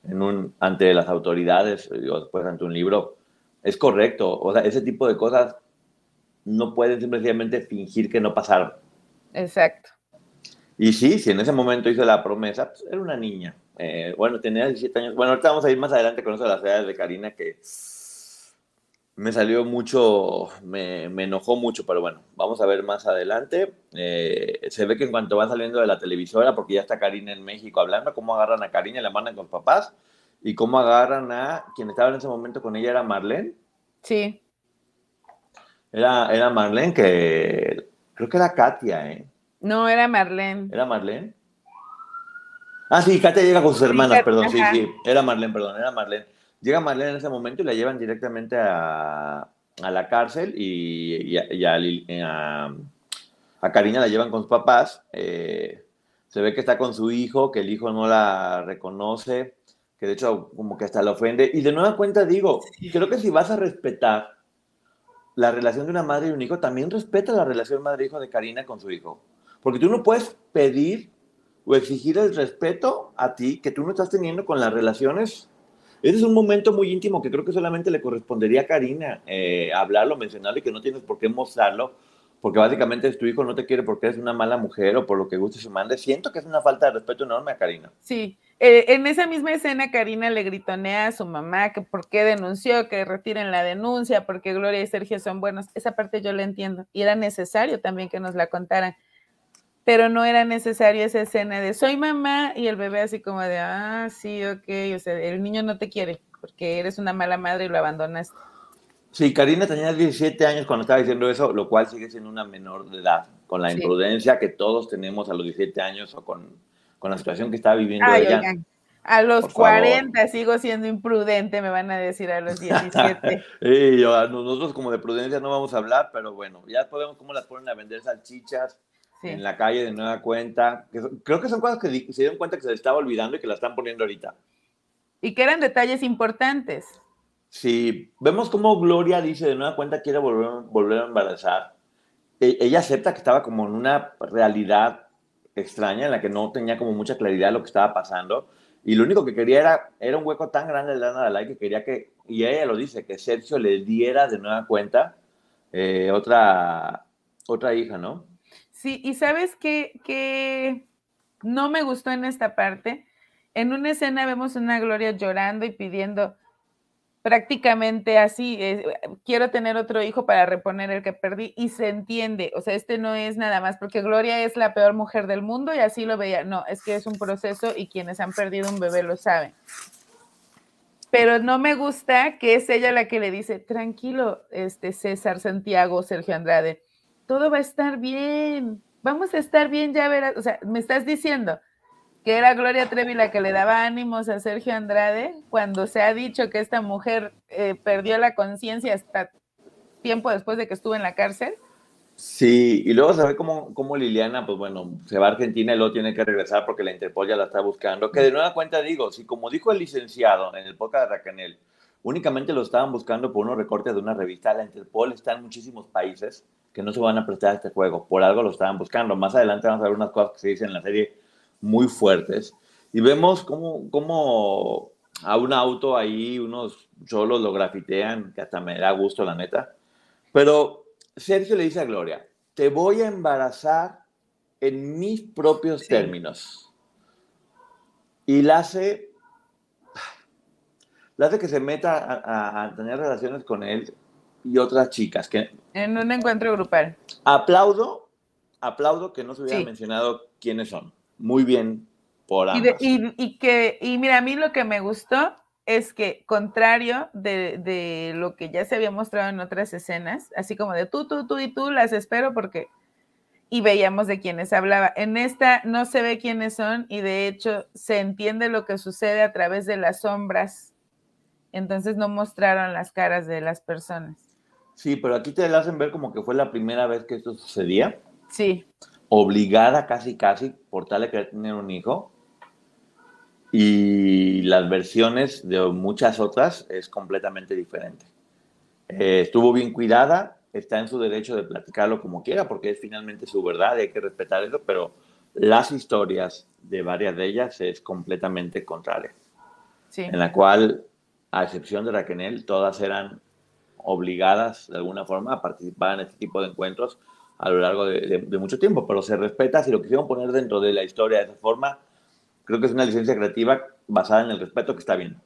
en un, ante las autoridades o después ante un libro. Es correcto, o sea, ese tipo de cosas no pueden simplemente fingir que no pasaron. Exacto. Y sí, si en ese momento hizo la promesa, pues era una niña. Eh, bueno, tenía 17 años. Bueno, ahorita vamos a ir más adelante con eso de las edades de Karina, que me salió mucho, me, enojó mucho, pero bueno, vamos a ver más adelante. Eh, se ve que en cuanto va saliendo de la televisora, porque ya está Karina en México hablando, cómo agarran a Karina y la mandan con papás, y cómo agarran a quien estaba en ese momento con ella era Marlene. Sí. Era, era Marlene que creo que era Katia, ¿eh? No, era Marlene. ¿Era Marlene? Ah, sí, Katia llega con sus hermanas, perdón, sí, sí. Era Marlene, perdón, era Marlene. Llega Marlene en ese momento y la llevan directamente a, a la cárcel y, y, a, a, Karina la llevan con sus papás. Eh, se ve que está con su hijo, que el hijo no la reconoce, que de hecho como que hasta la ofende. Y de nueva cuenta digo, creo que si vas a respetar la relación de una madre y un hijo, también respeta la relación madre-hijo de Karina con su hijo. Porque tú no puedes pedir o exigir el respeto a ti que tú no estás teniendo con las relaciones ese es un momento muy íntimo que creo que solamente le correspondería a Karina eh, hablarlo, mencionarlo y que no tienes por qué mostrarlo, porque básicamente tu hijo no te quiere porque eres una mala mujer o por lo que guste su mande. Siento que es una falta de respeto enorme a Karina. Sí, eh, en esa misma escena Karina le gritonea a su mamá que por qué denunció, que retiren la denuncia, porque Gloria y Sergio son buenos. Esa parte yo la entiendo. Y era necesario también que nos la contaran. Pero no era necesaria esa escena de soy mamá y el bebé así como de, ah, sí, ok, o sea, el niño no te quiere porque eres una mala madre y lo abandonaste. Sí, Karina tenía 17 años cuando estaba diciendo eso, lo cual sigue siendo una menor de edad, con la imprudencia que todos tenemos a los 17 años o con, con la situación que está viviendo ella. a los 40 sigo siendo imprudente, me van a decir a los 17. y nosotros como de prudencia no vamos a hablar, pero bueno, ya podemos cómo las ponen a vender salchichas en la calle de nueva cuenta. Creo que son cosas que se dieron cuenta que se estaba olvidando y que la están poniendo ahorita. Y que eran detalles importantes. Sí, vemos cómo Gloria dice de nueva cuenta quiere volver, volver a embarazar. E, ella acepta que estaba como en una realidad extraña en la que no tenía como mucha claridad de lo que estaba pasando. Y lo único que quería era, era un hueco tan grande de Lana Dalai que quería que, y ella lo dice, que Sergio le diera de nueva cuenta eh, otra, otra hija, ¿no? Sí, y sabes qué, que no me gustó en esta parte. En una escena vemos una Gloria llorando y pidiendo prácticamente así, eh, quiero tener otro hijo para reponer el que perdí y se entiende, o sea, este no es nada más porque Gloria es la peor mujer del mundo y así lo veía, no, es que es un proceso y quienes han perdido un bebé lo saben. Pero no me gusta que es ella la que le dice, tranquilo, este César Santiago, Sergio Andrade, todo va a estar bien, vamos a estar bien, ya verás, o sea, me estás diciendo que era Gloria Trevi la que le daba ánimos a Sergio Andrade cuando se ha dicho que esta mujer eh, perdió la conciencia hasta tiempo después de que estuvo en la cárcel. Sí, y luego se ve cómo, cómo, Liliana, pues bueno, se va a Argentina y luego tiene que regresar porque la Interpol ya la está buscando. Que de nueva cuenta digo, si como dijo el licenciado en el podcast de Racanel, únicamente lo estaban buscando por unos recortes de una revista, la Interpol está en muchísimos países que no se van a prestar a este juego. Por algo lo estaban buscando. Más adelante vamos a ver unas cosas que se dicen en la serie muy fuertes. Y vemos cómo, cómo a un auto ahí unos cholos lo grafitean, que hasta me da gusto, la neta. Pero Sergio le dice a Gloria, te voy a embarazar en mis propios términos. Y la hace, la hace que se meta a, a tener relaciones con él y otras chicas. Que, en un encuentro grupal. Aplaudo, aplaudo que no se hubiera mencionado quiénes son. Muy bien por ambas. Y, que, y mira, a mí lo que me gustó es que, contrario de, de, lo que ya se había mostrado en otras escenas, así como de tú, tú, tú y tú, las espero porque... Y veíamos de quiénes hablaba. En esta no se ve quiénes son y de hecho se entiende lo que sucede a través de las sombras. Entonces no mostraron las caras de las personas. Sí, pero aquí te la hacen ver como que fue la primera vez que esto sucedía. Sí. Obligada casi, casi, por tal de querer tener un hijo. Y las versiones de muchas otras es completamente diferente. Eh, estuvo bien cuidada, está en su derecho de platicarlo como quiera, porque es finalmente su verdad y hay que respetar eso, pero las historias de varias de ellas es completamente contraria. Sí. En la cual, a excepción de Raquel, todas eran obligadas de alguna forma a participar en este tipo de encuentros a lo largo de, mucho tiempo, pero se respeta, si lo quisieron poner dentro de la historia de esa forma, creo que es una licencia creativa basada en el respeto que está bien.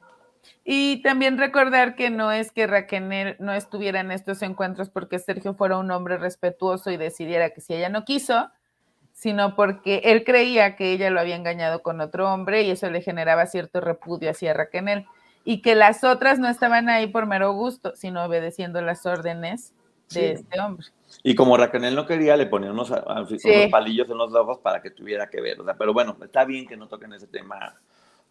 Y también recordar que no es que Raquel no estuviera en estos encuentros porque Sergio fuera un hombre respetuoso y decidiera que si ella no quiso, sino porque él creía que ella lo había engañado con otro hombre y eso le generaba cierto repudio hacia Raquel y que las otras no estaban ahí por mero gusto, sino obedeciendo las órdenes de este hombre. Y como Raquel no quería, le ponía unos, palillos en los ojos para que tuviera que ver. pero bueno, está bien que no toquen ese tema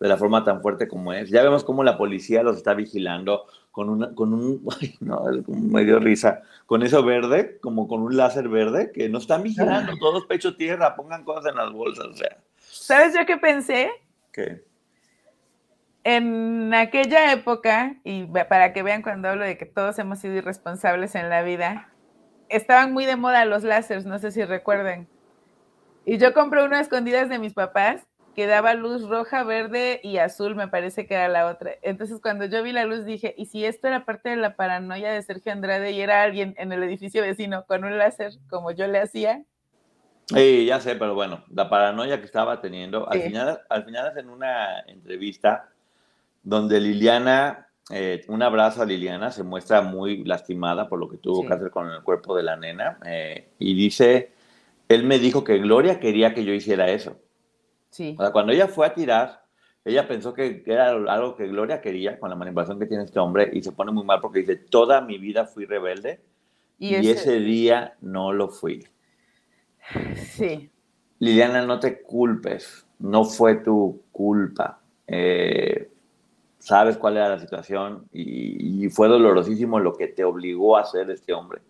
de la forma tan fuerte como es. Ya vemos cómo la policía los está vigilando con, una, con un, ay, no, medio risa, con eso verde, como con un láser verde, que no están vigilando, todos pecho tierra, pongan cosas en las bolsas, o sea. ¿Sabes yo qué pensé? ¿Qué? en aquella época, y para que vean cuando hablo de que todos hemos sido irresponsables en la vida, estaban muy de moda los láseres, no sé si recuerden. Y yo compré uno a escondidas de mis papás que daba luz roja, verde y azul, me parece que era la otra. Entonces, cuando yo vi la luz, dije, ¿y si esto era parte de la paranoia de Sergio Andrade y era alguien en el edificio vecino con un láser como yo le hacía? Sí, ya sé, pero bueno, la paranoia que estaba teniendo, al, final, al final hacen una entrevista donde Liliana, eh, un abrazo a Liliana, se muestra muy lastimada por lo que tuvo que hacer con el cuerpo de la nena eh, y dice, él me dijo que Gloria quería que yo hiciera eso. Sí. O sea, cuando ella fue a tirar, ella pensó que era algo que Gloria quería con la manipulación que tiene este hombre y se pone muy mal porque dice, toda mi vida fui rebelde y, ese... día no lo fui. Sí. Liliana, no te culpes, no fue tu culpa. Eh, sabes cuál era la situación y, fue dolorosísimo lo que te obligó a hacer este hombre.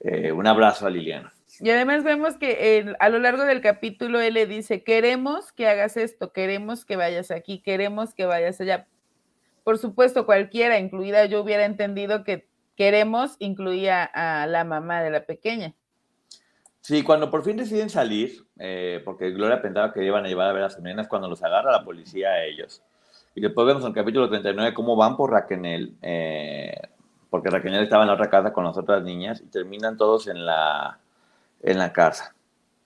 Eh, un abrazo a Liliana. Y además vemos que a lo largo del capítulo él le dice, queremos que hagas esto, queremos que vayas aquí, queremos que vayas allá. Por supuesto, cualquiera, incluida yo, hubiera entendido que queremos incluía a la mamá de la pequeña. Sí, cuando por fin deciden salir, eh, porque Gloria pensaba que iban a llevar a ver a sus nenas, cuando los agarra la policía a ellos. Y después vemos en el capítulo 39 cómo van por Raquel, eh, porque Raquel estaba en la otra casa con las otras niñas y terminan todos en la, en la casa.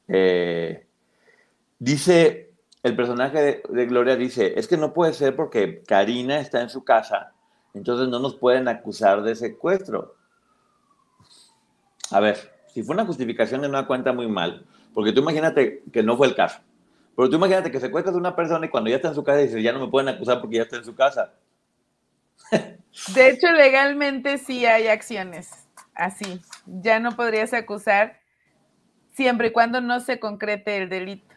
Eh, dice, el personaje de, Gloria dice, es que no puede ser porque Karina está en su casa, entonces no nos pueden acusar de secuestro. A ver, si fue una justificación de una cuenta muy mal, porque tú imagínate que no fue el caso, pero tú imagínate que secuestras a una persona y cuando ya está en su casa dices, ya no me pueden acusar porque ya está en su casa. De hecho, legalmente sí hay acciones así. Ya no podrías acusar siempre y cuando no se concrete el delito.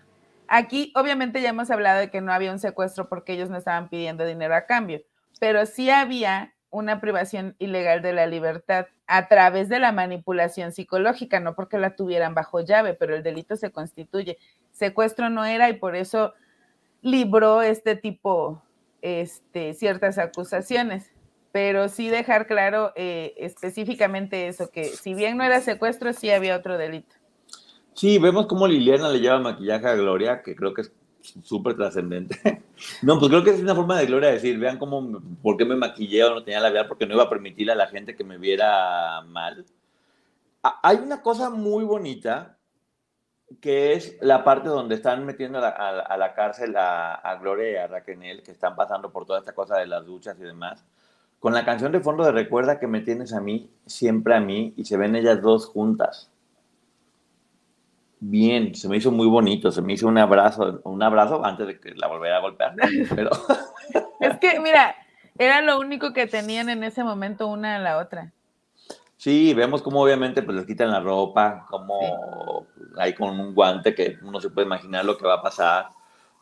Aquí, obviamente, ya hemos hablado de que no había un secuestro porque ellos no estaban pidiendo dinero a cambio, pero sí había una privación ilegal de la libertad a través de la manipulación psicológica, no porque la tuvieran bajo llave, pero el delito se constituye. Secuestro no era y por eso libró este tipo, este, ciertas acusaciones, pero sí dejar claro eh, específicamente eso, que si bien no era secuestro, sí había otro delito. Sí, vemos cómo Liliana le lleva maquillaje a Gloria, que creo que es súper trascendente. No, pues creo que es una forma de Gloria decir, vean cómo, por qué me maquillé o no tenía la vida, porque no iba a permitirle a la gente que me viera mal. Hay una cosa muy bonita, que es la parte donde están metiendo a la, cárcel a, Gloria y a Raquel, que están pasando por toda esta cosa de las duchas y demás, con la canción de fondo de Recuerda que me tienes a mí, siempre a mí, y se ven ellas dos juntas bien, se me hizo muy bonito, se me hizo un abrazo, un abrazo antes de que la volviera a golpear. Pero... es que, mira, era lo único que tenían en ese momento una a la otra. Sí, vemos cómo obviamente pues les quitan la ropa, como hay con un guante que uno se puede imaginar lo que va a pasar.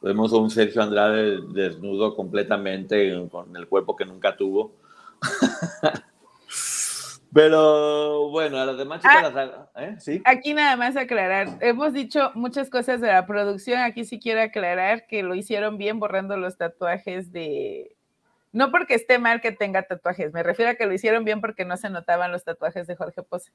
Vemos a un Sergio Andrade desnudo completamente con el cuerpo que nunca tuvo. Pero bueno, a las demás chicas ah, ¿eh? ¿Sí? Aquí nada más aclarar. Hemos dicho muchas cosas de la producción. Aquí sí quiero aclarar que lo hicieron bien borrando los tatuajes de. No porque esté mal que tenga tatuajes, me refiero a que lo hicieron bien porque no se notaban los tatuajes de Jorge Pose.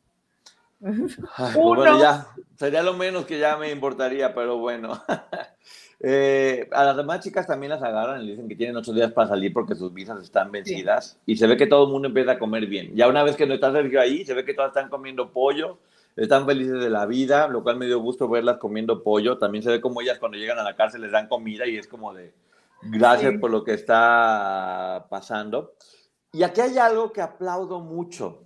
Pues bueno, ya, sería lo menos que ya me importaría, pero bueno. Eh, a las demás chicas también las agarran y dicen que tienen ocho días para salir porque sus visas están vencidas. Y se ve que todo el mundo empieza a comer bien. Ya una vez que no está Sergio ahí, se ve que todas están comiendo pollo, están felices de la vida, lo cual me dio gusto verlas comiendo pollo. También se ve como ellas cuando llegan a la cárcel les dan comida y es como de gracias por lo que está pasando. Y aquí hay algo que aplaudo mucho.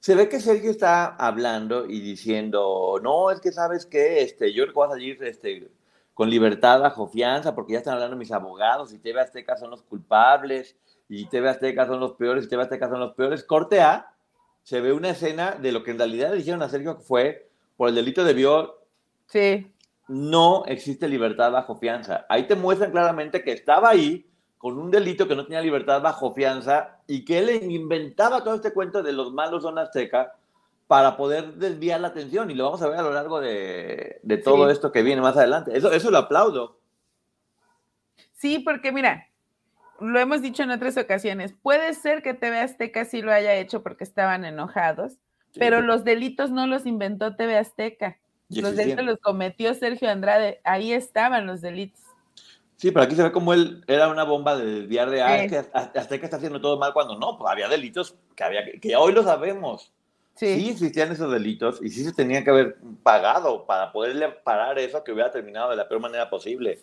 Se ve que Sergio está hablando y diciendo, no, es que sabes que este, yo creo que voy a salir este, con libertad bajo fianza, porque ya están hablando mis abogados, y TV Azteca son los culpables, y TV Azteca son los peores, y TV Azteca son los peores. Corte A, se ve una escena de lo que en realidad le dijeron a Sergio que fue por el delito de viol. Sí. No existe libertad bajo fianza. Ahí te muestran claramente que estaba ahí con un delito que no tenía libertad bajo fianza y que él inventaba todo este cuento de los malos son Azteca para poder desviar la atención y lo vamos a ver a lo largo de, todo esto que viene más adelante. Eso, eso lo aplaudo. Sí, porque mira, lo hemos dicho en otras ocasiones, puede ser que TV Azteca sí lo haya hecho porque estaban enojados, pero los delitos no los inventó TV Azteca. Los delitos los cometió Sergio Andrade, ahí estaban los delitos. Sí, pero aquí se ve como él era una bomba de desviar de ah, que hasta que está haciendo todo mal cuando no, pues había delitos que había que hoy lo sabemos. Sí. sí. existían esos delitos y sí se tenía que haber pagado para poderle parar eso que hubiera terminado de la peor manera posible.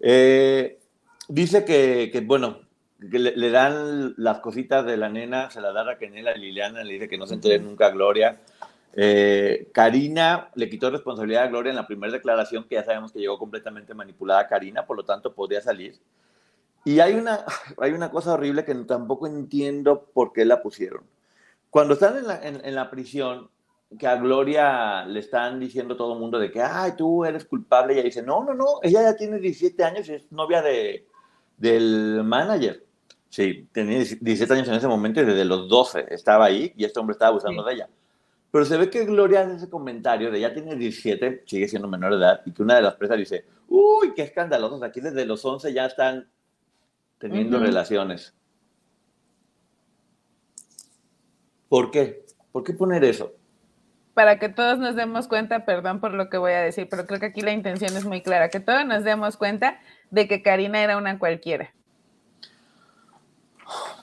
Eh, dice que, que, bueno, que le, dan las cositas de la nena, se las da Raquel a Liliana, le dice que no se entere nunca a Gloria. Eh, Karina le quitó responsabilidad a Gloria en la primera declaración, que ya sabemos que llegó completamente manipulada Karina, por lo tanto podría salir. Y hay una, hay una cosa horrible que tampoco entiendo por qué la pusieron. Cuando están en la, en, la prisión, que a Gloria le están diciendo todo el mundo de que, ay, tú eres culpable, y ella dice, no, no, no, ella ya tiene 17 años y es novia de, del manager. Sí, tenía 17 años en ese momento y desde los 12 estaba ahí y este hombre estaba abusando de ella. Pero se ve que Gloria hace ese comentario de ya tiene 17, sigue siendo menor de edad, y que una de las presas dice, uy, qué escandalosos, aquí desde los 11 ya están teniendo relaciones. ¿Por qué? ¿Por qué poner eso? Para que todos nos demos cuenta, perdón por lo que voy a decir, pero creo que aquí la intención es muy clara, que todos nos demos cuenta de que Karina era una cualquiera.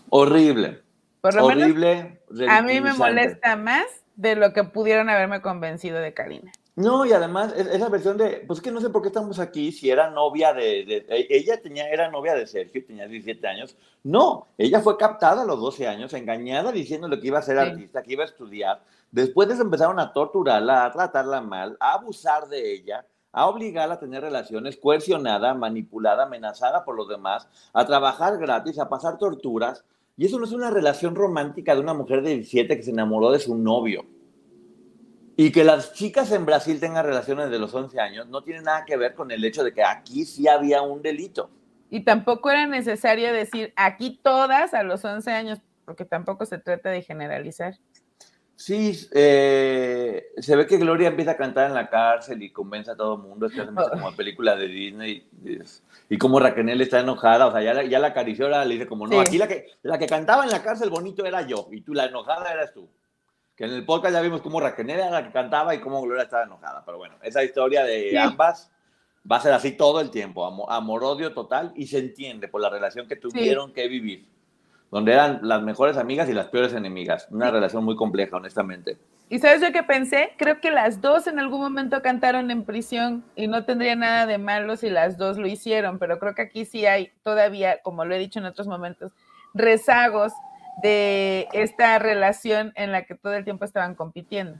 Horrible. Por lo Horrible. a mí me molesta más de lo que pudieron haberme convencido de Karina. No, y además esa versión de, pues que no sé por qué estamos aquí, si era novia de, e, ella tenía, era novia de Sergio, tenía 17 años. No, ella fue captada a los 12 años, engañada diciéndole que iba a ser artista, que iba a estudiar. Después de eso empezaron a torturarla, a tratarla mal, a abusar de ella, a obligarla a tener relaciones, coercionada, manipulada, amenazada por los demás, a trabajar gratis, a pasar torturas. Y eso no es una relación romántica de una mujer de 17 que se enamoró de su novio. Y que las chicas en Brasil tengan relaciones de los 11 años no tiene nada que ver con el hecho de que aquí sí había un delito. Y tampoco era necesario decir aquí todas a los 11 años, porque tampoco se trata de generalizar. Sí, eh, se ve que Gloria empieza a cantar en la cárcel y convence a todo el mundo, es como película de Disney, y, como Raquel está enojada, o sea, ya, ya la acarició, le dice como, no, aquí la que, la que cantaba en la cárcel bonito era yo, y tú la enojada eras tú que en el podcast ya vimos cómo Raquel era la que cantaba y cómo Gloria estaba enojada. Pero bueno, esa historia de ambas va a ser así todo el tiempo, amor-odio total, y se entiende por la relación que tuvieron que vivir, donde eran las mejores amigas y las peores enemigas. Una relación muy compleja, honestamente. ¿Y sabes yo qué pensé? Creo que las dos en algún momento cantaron en prisión y no tendría nada de malo si las dos lo hicieron, pero creo que aquí sí hay todavía, como lo he dicho en otros momentos, rezagos de esta relación en la que todo el tiempo estaban compitiendo.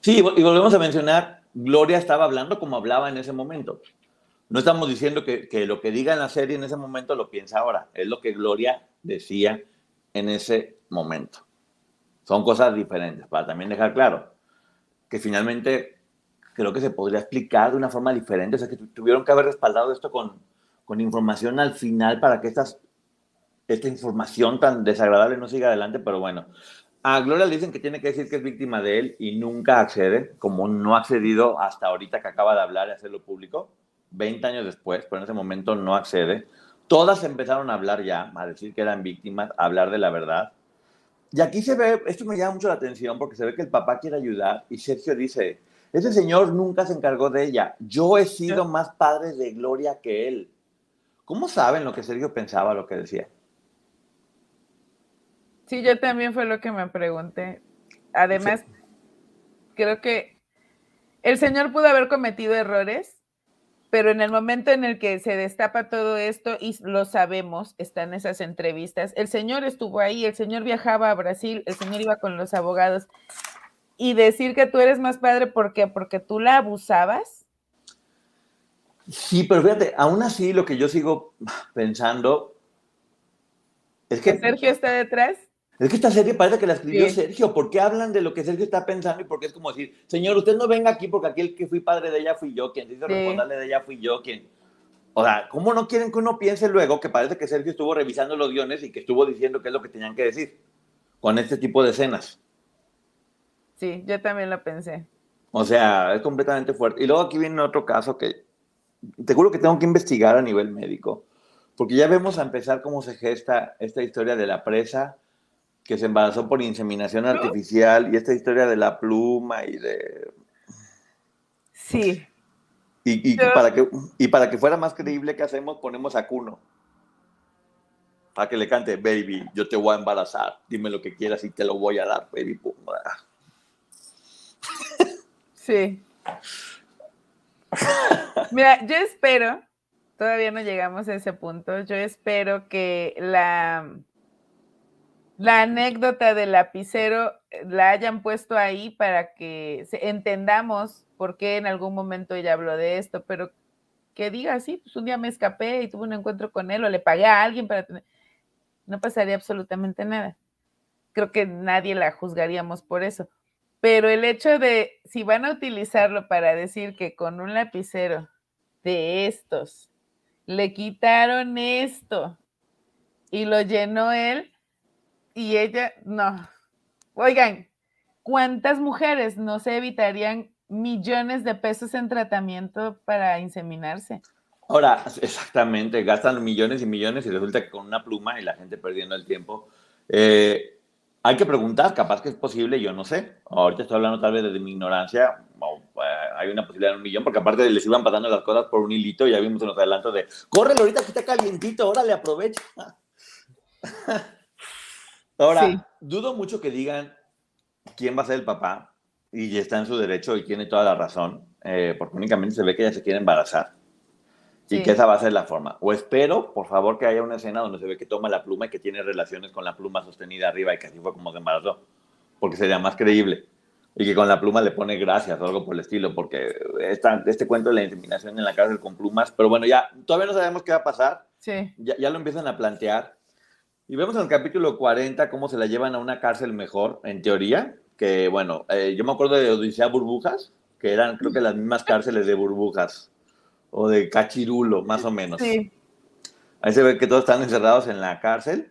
Sí, y volvemos a mencionar, Gloria estaba hablando como hablaba en ese momento. No estamos diciendo que, lo que diga en la serie en ese momento lo piensa ahora, es lo que Gloria decía en ese momento. Son cosas diferentes, para también dejar claro que finalmente creo que se podría explicar de una forma diferente, o sea, que tuvieron que haber respaldado esto con, con información al final para que estas, esta información tan desagradable no siga adelante, pero bueno, a Gloria le dicen que tiene que decir que es víctima de él y nunca accede, como no ha accedido hasta ahorita que acaba de hablar y hacerlo público, 20 años después, pero en ese momento no accede. Todas empezaron a hablar ya, a decir que eran víctimas, a hablar de la verdad. Y aquí se ve, esto me llama mucho la atención porque se ve que el papá quiere ayudar y Sergio dice, ese señor nunca se encargó de ella, yo he sido más padre de Gloria que él. ¿Cómo saben lo que Sergio pensaba, lo que decía? Sí, yo también fue lo que me pregunté. Además, creo que el señor pudo haber cometido errores, pero en el momento en el que se destapa todo esto, y lo sabemos, están esas entrevistas, el señor estuvo ahí, el señor viajaba a Brasil, el señor iba con los abogados, y decir que tú eres más padre, ¿por qué? Porque tú la abusabas. Sí, pero fíjate, aún así lo que yo sigo pensando es que... ¿Que Sergio está detrás? Es que esta serie parece que la escribió Sergio. ¿Por qué hablan de lo que Sergio está pensando? Y porque es como decir, señor, usted no venga aquí porque aquí el que fui padre de ella fui yo, quien hizo responderle de ella fui yo, quien... O sea, ¿cómo no quieren que uno piense luego que parece que Sergio estuvo revisando los guiones y que estuvo diciendo qué es lo que tenían que decir con este tipo de escenas? Sí, yo también lo pensé. O sea, es completamente fuerte. Y luego aquí viene otro caso que te juro que tengo que investigar a nivel médico, porque ya vemos a empezar cómo se gesta esta historia de la presa que se embarazó por inseminación artificial y esta historia de la pluma y de... Sí. Y, para, que, y para que fuera más creíble, ¿qué hacemos? Ponemos a Cuno. Para que le cante, baby, yo te voy a embarazar, dime lo que quieras y te lo voy a dar, baby. Sí. Mira, yo espero, todavía no llegamos a ese punto, yo espero que la, la anécdota del lapicero eh, la hayan puesto ahí para que entendamos por qué en algún momento ella habló de esto, pero que diga así, pues un día me escapé y tuve un encuentro con él o le pagué a alguien para tener... No pasaría absolutamente nada. Creo que nadie la juzgaríamos por eso. Pero el hecho de, si van a utilizarlo para decir que con un lapicero de estos le quitaron esto y lo llenó él y ella, no. Oigan, ¿cuántas mujeres no se evitarían millones de pesos en tratamiento para inseminarse? Ahora, exactamente, gastan millones y millones y resulta que con una pluma y la gente perdiendo el tiempo. Eh, hay que preguntar, capaz que es posible, yo no sé. Ahorita estoy hablando tal vez desde mi ignorancia. Eh, hay una posibilidad de un millón, porque aparte les iban pasando las cosas por un hilito, ya vimos en los adelantos de, córrelo ahorita que está calientito, órale, aprovecha. Ahora, dudo mucho que digan quién va a ser el papá, y está en su derecho y tiene toda la razón, eh, porque únicamente se ve que ella se quiere embarazar y que esa va a ser la forma. O espero, por favor, que haya una escena donde se ve que toma la pluma y que tiene relaciones con la pluma sostenida arriba y que así fue como se embarazó, porque sería más creíble. Y que con la pluma le pone gracias o algo por el estilo, porque esta, este cuento de la inseminación en la cárcel con plumas, pero bueno, ya todavía no sabemos qué va a pasar. Sí. Ya, ya lo empiezan a plantear. Y vemos en el capítulo 40 cómo se la llevan a una cárcel mejor, en teoría, que bueno, eh, yo me acuerdo de Odisea Burbujas, que eran creo que las mismas cárceles de burbujas o de Cachirulo, más o menos. Sí. Ahí se ve que todos están encerrados en la cárcel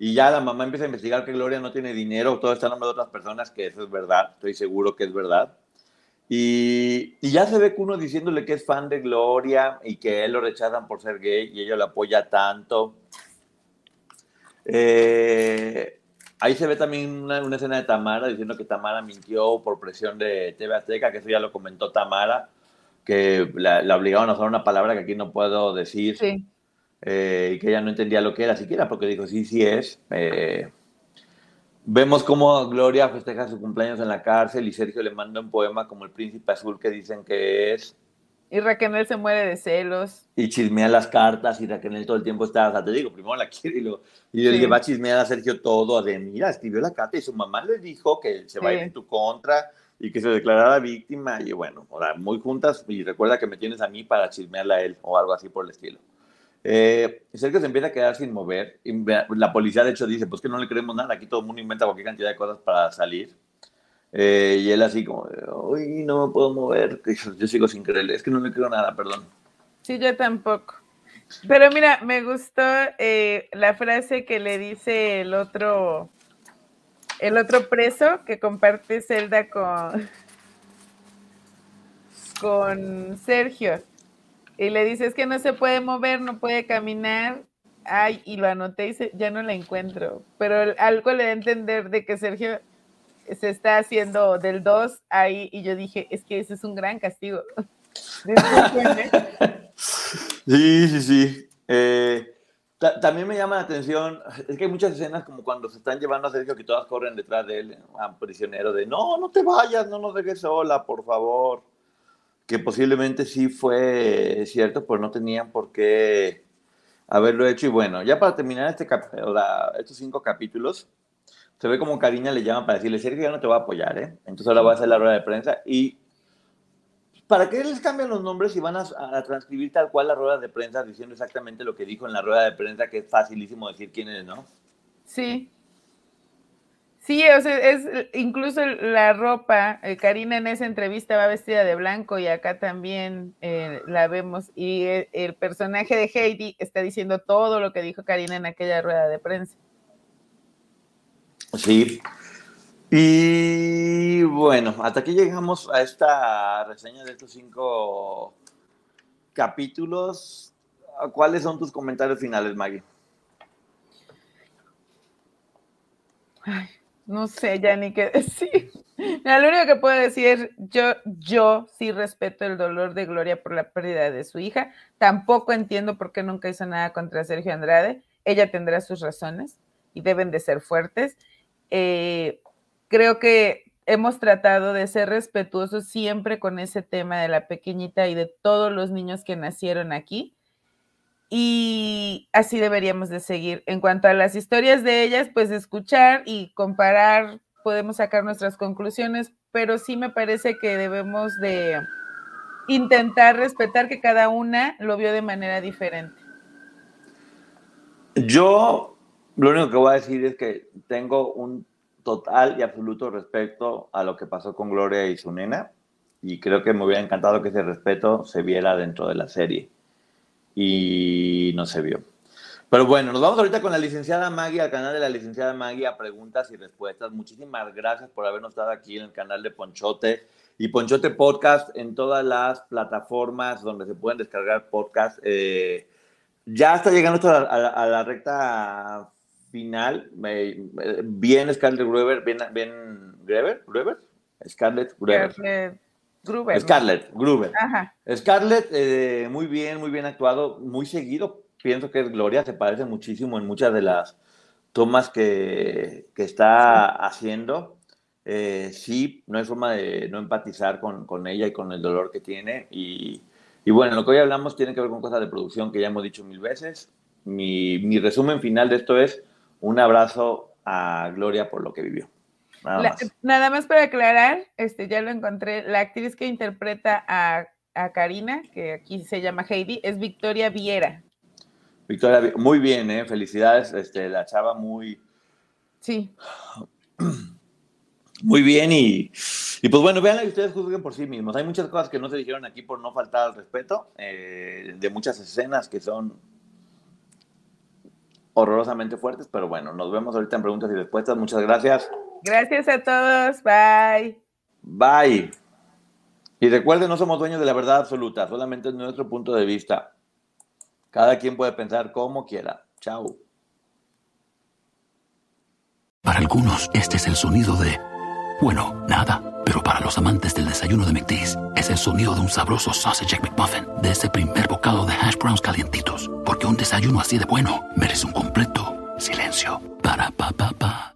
y ya la mamá empieza a investigar que Gloria no tiene dinero, todo está en nombre de otras personas, que eso es verdad, estoy seguro que es verdad. Y, y, ya se ve que uno diciéndole que es fan de Gloria y que él lo rechazan por ser gay y ella lo apoya tanto. Eh, ahí se ve también una, una, escena de Tamara diciendo que Tamara mintió por presión de TV Azteca, que eso ya lo comentó Tamara que la, obligaban a usar una palabra que aquí no puedo decir eh, y que ella no entendía lo que era siquiera, porque dijo, sí, sí es. Eh, vemos cómo Gloria festeja su cumpleaños en la cárcel y Sergio le manda un poema como el príncipe azul que dicen que es. Y Raquel se muere de celos. Y chismea las cartas y Raquel todo el tiempo está, o sea, te digo, primero la quiere y, lo, y le va a chismear a Sergio todo, de mira, escribió la carta y su mamá le dijo que se va a ir en tu contra y que se declarara víctima y bueno, ahora muy juntas y recuerda que me tienes a mí para chismearla a él o algo así por el estilo. Eh, Sergio se empieza a quedar sin mover y la policía de hecho dice, pues que no le creemos nada, aquí todo el mundo inventa cualquier cantidad de cosas para salir. Eh, y él así como, uy, no me puedo mover, yo sigo sin creerle, es que no le creo nada, perdón. Sí, yo tampoco. Pero mira, me gustó eh, la frase que le dice el otro el otro preso que comparte celda con, con Sergio. Y le dice, es que no se puede mover, no puede caminar. Ay, y lo anoté y ya no la encuentro. Pero algo le da a entender de que Sergio se está haciendo del 2 ahí. Y yo dije, es que ese es un gran castigo. sí, sí, sí. Eh, también me llama la atención, es que hay muchas escenas como cuando se están llevando a Sergio que todas corren detrás de él, a prisionero, de no, no te vayas, no nos dejes sola, por favor. Que posiblemente sí fue cierto, pero no tenían por qué haberlo hecho. Y bueno, ya para terminar este estos cinco capítulos, se ve como Karina le llama para decirle, Sergio ya no te va a apoyar, ¿eh? Entonces ahora va a hacer la rueda de prensa y ¿Para qué les cambian los nombres y van a, transcribir tal cual la rueda de prensa diciendo exactamente lo que dijo en la rueda de prensa, que es facilísimo decir quién es, ¿no? Sí. Sí, o sea, es incluso la ropa, eh, Karina en esa entrevista va vestida de blanco y acá también eh, la vemos y el, el, personaje de Heidi está diciendo todo lo que dijo Karina en aquella rueda de prensa. Sí. Y bueno, hasta aquí llegamos a esta reseña de estos cinco capítulos. ¿Cuáles son tus comentarios finales, Maggie? No sé ya ni qué decir. lo único que puedo decir es, yo, yo sí respeto el dolor de Gloria por la pérdida de su hija. Tampoco entiendo por qué nunca hizo nada contra Sergio Andrade. Ella tendrá sus razones y deben de ser fuertes. Eh, creo que hemos tratado de ser respetuosos siempre con ese tema de la pequeñita y de todos los niños que nacieron aquí. Y así deberíamos de seguir. En cuanto a las historias de ellas, pues escuchar y comparar, podemos sacar nuestras conclusiones, pero sí me parece que debemos de intentar respetar que cada una lo vio de manera diferente. Yo lo único que voy a decir es que tengo un total y absoluto respeto a lo que pasó con Gloria y su nena y creo que me hubiera encantado que ese respeto se viera dentro de la serie y no se vio. Pero bueno, nos vamos ahorita con la licenciada Maggie, al canal de la licenciada Maggie, a preguntas y respuestas. Muchísimas gracias por habernos estado aquí en el canal de Ponchote y Ponchote Podcast en todas las plataformas donde se pueden descargar podcasts. Eh, ya está llegando esto a, la recta final. bien Scarlett Gruber, bien, bien Greber, Gruber, Scarlett Gruber. Gruber. Scarlett, Gruber. Scarlett, eh, muy bien, muy bien actuado, muy seguido. Pienso que es Gloria, se parece muchísimo en muchas de las tomas que, que está haciendo. Eh, sí, no hay forma de no empatizar con, con, ella y con el dolor que tiene. Y, y, bueno, lo que hoy hablamos tiene que ver con cosas de producción que ya hemos dicho mil veces. Mi, mi resumen final de esto es un abrazo a Gloria por lo que vivió. Nada, más. para aclarar, este, ya lo encontré, la actriz que interpreta a, Karina, que aquí se llama Heidi, es Victoria Viera. Victoria, muy bien, ¿eh? felicidades, este, la chava muy... Sí. Muy bien y, y pues bueno, vean y ustedes juzguen por sí mismos. Hay muchas cosas que no se dijeron aquí por no faltar al respeto, eh, de muchas escenas que son horrorosamente fuertes, pero bueno, nos vemos ahorita en preguntas y respuestas. Muchas gracias. Gracias a todos. Bye. Bye. Y recuerden, no somos dueños de la verdad absoluta, solamente es nuestro punto de vista. Cada quien puede pensar como quiera. Chao. Para algunos, este es el sonido de, bueno, nada. Pero para los amantes del desayuno de McDee's, es el sonido de un sabroso sausage McMuffin, de ese primer bocado de hash browns calientitos. Porque un desayuno así de bueno merece un completo silencio. Para pa pa pa.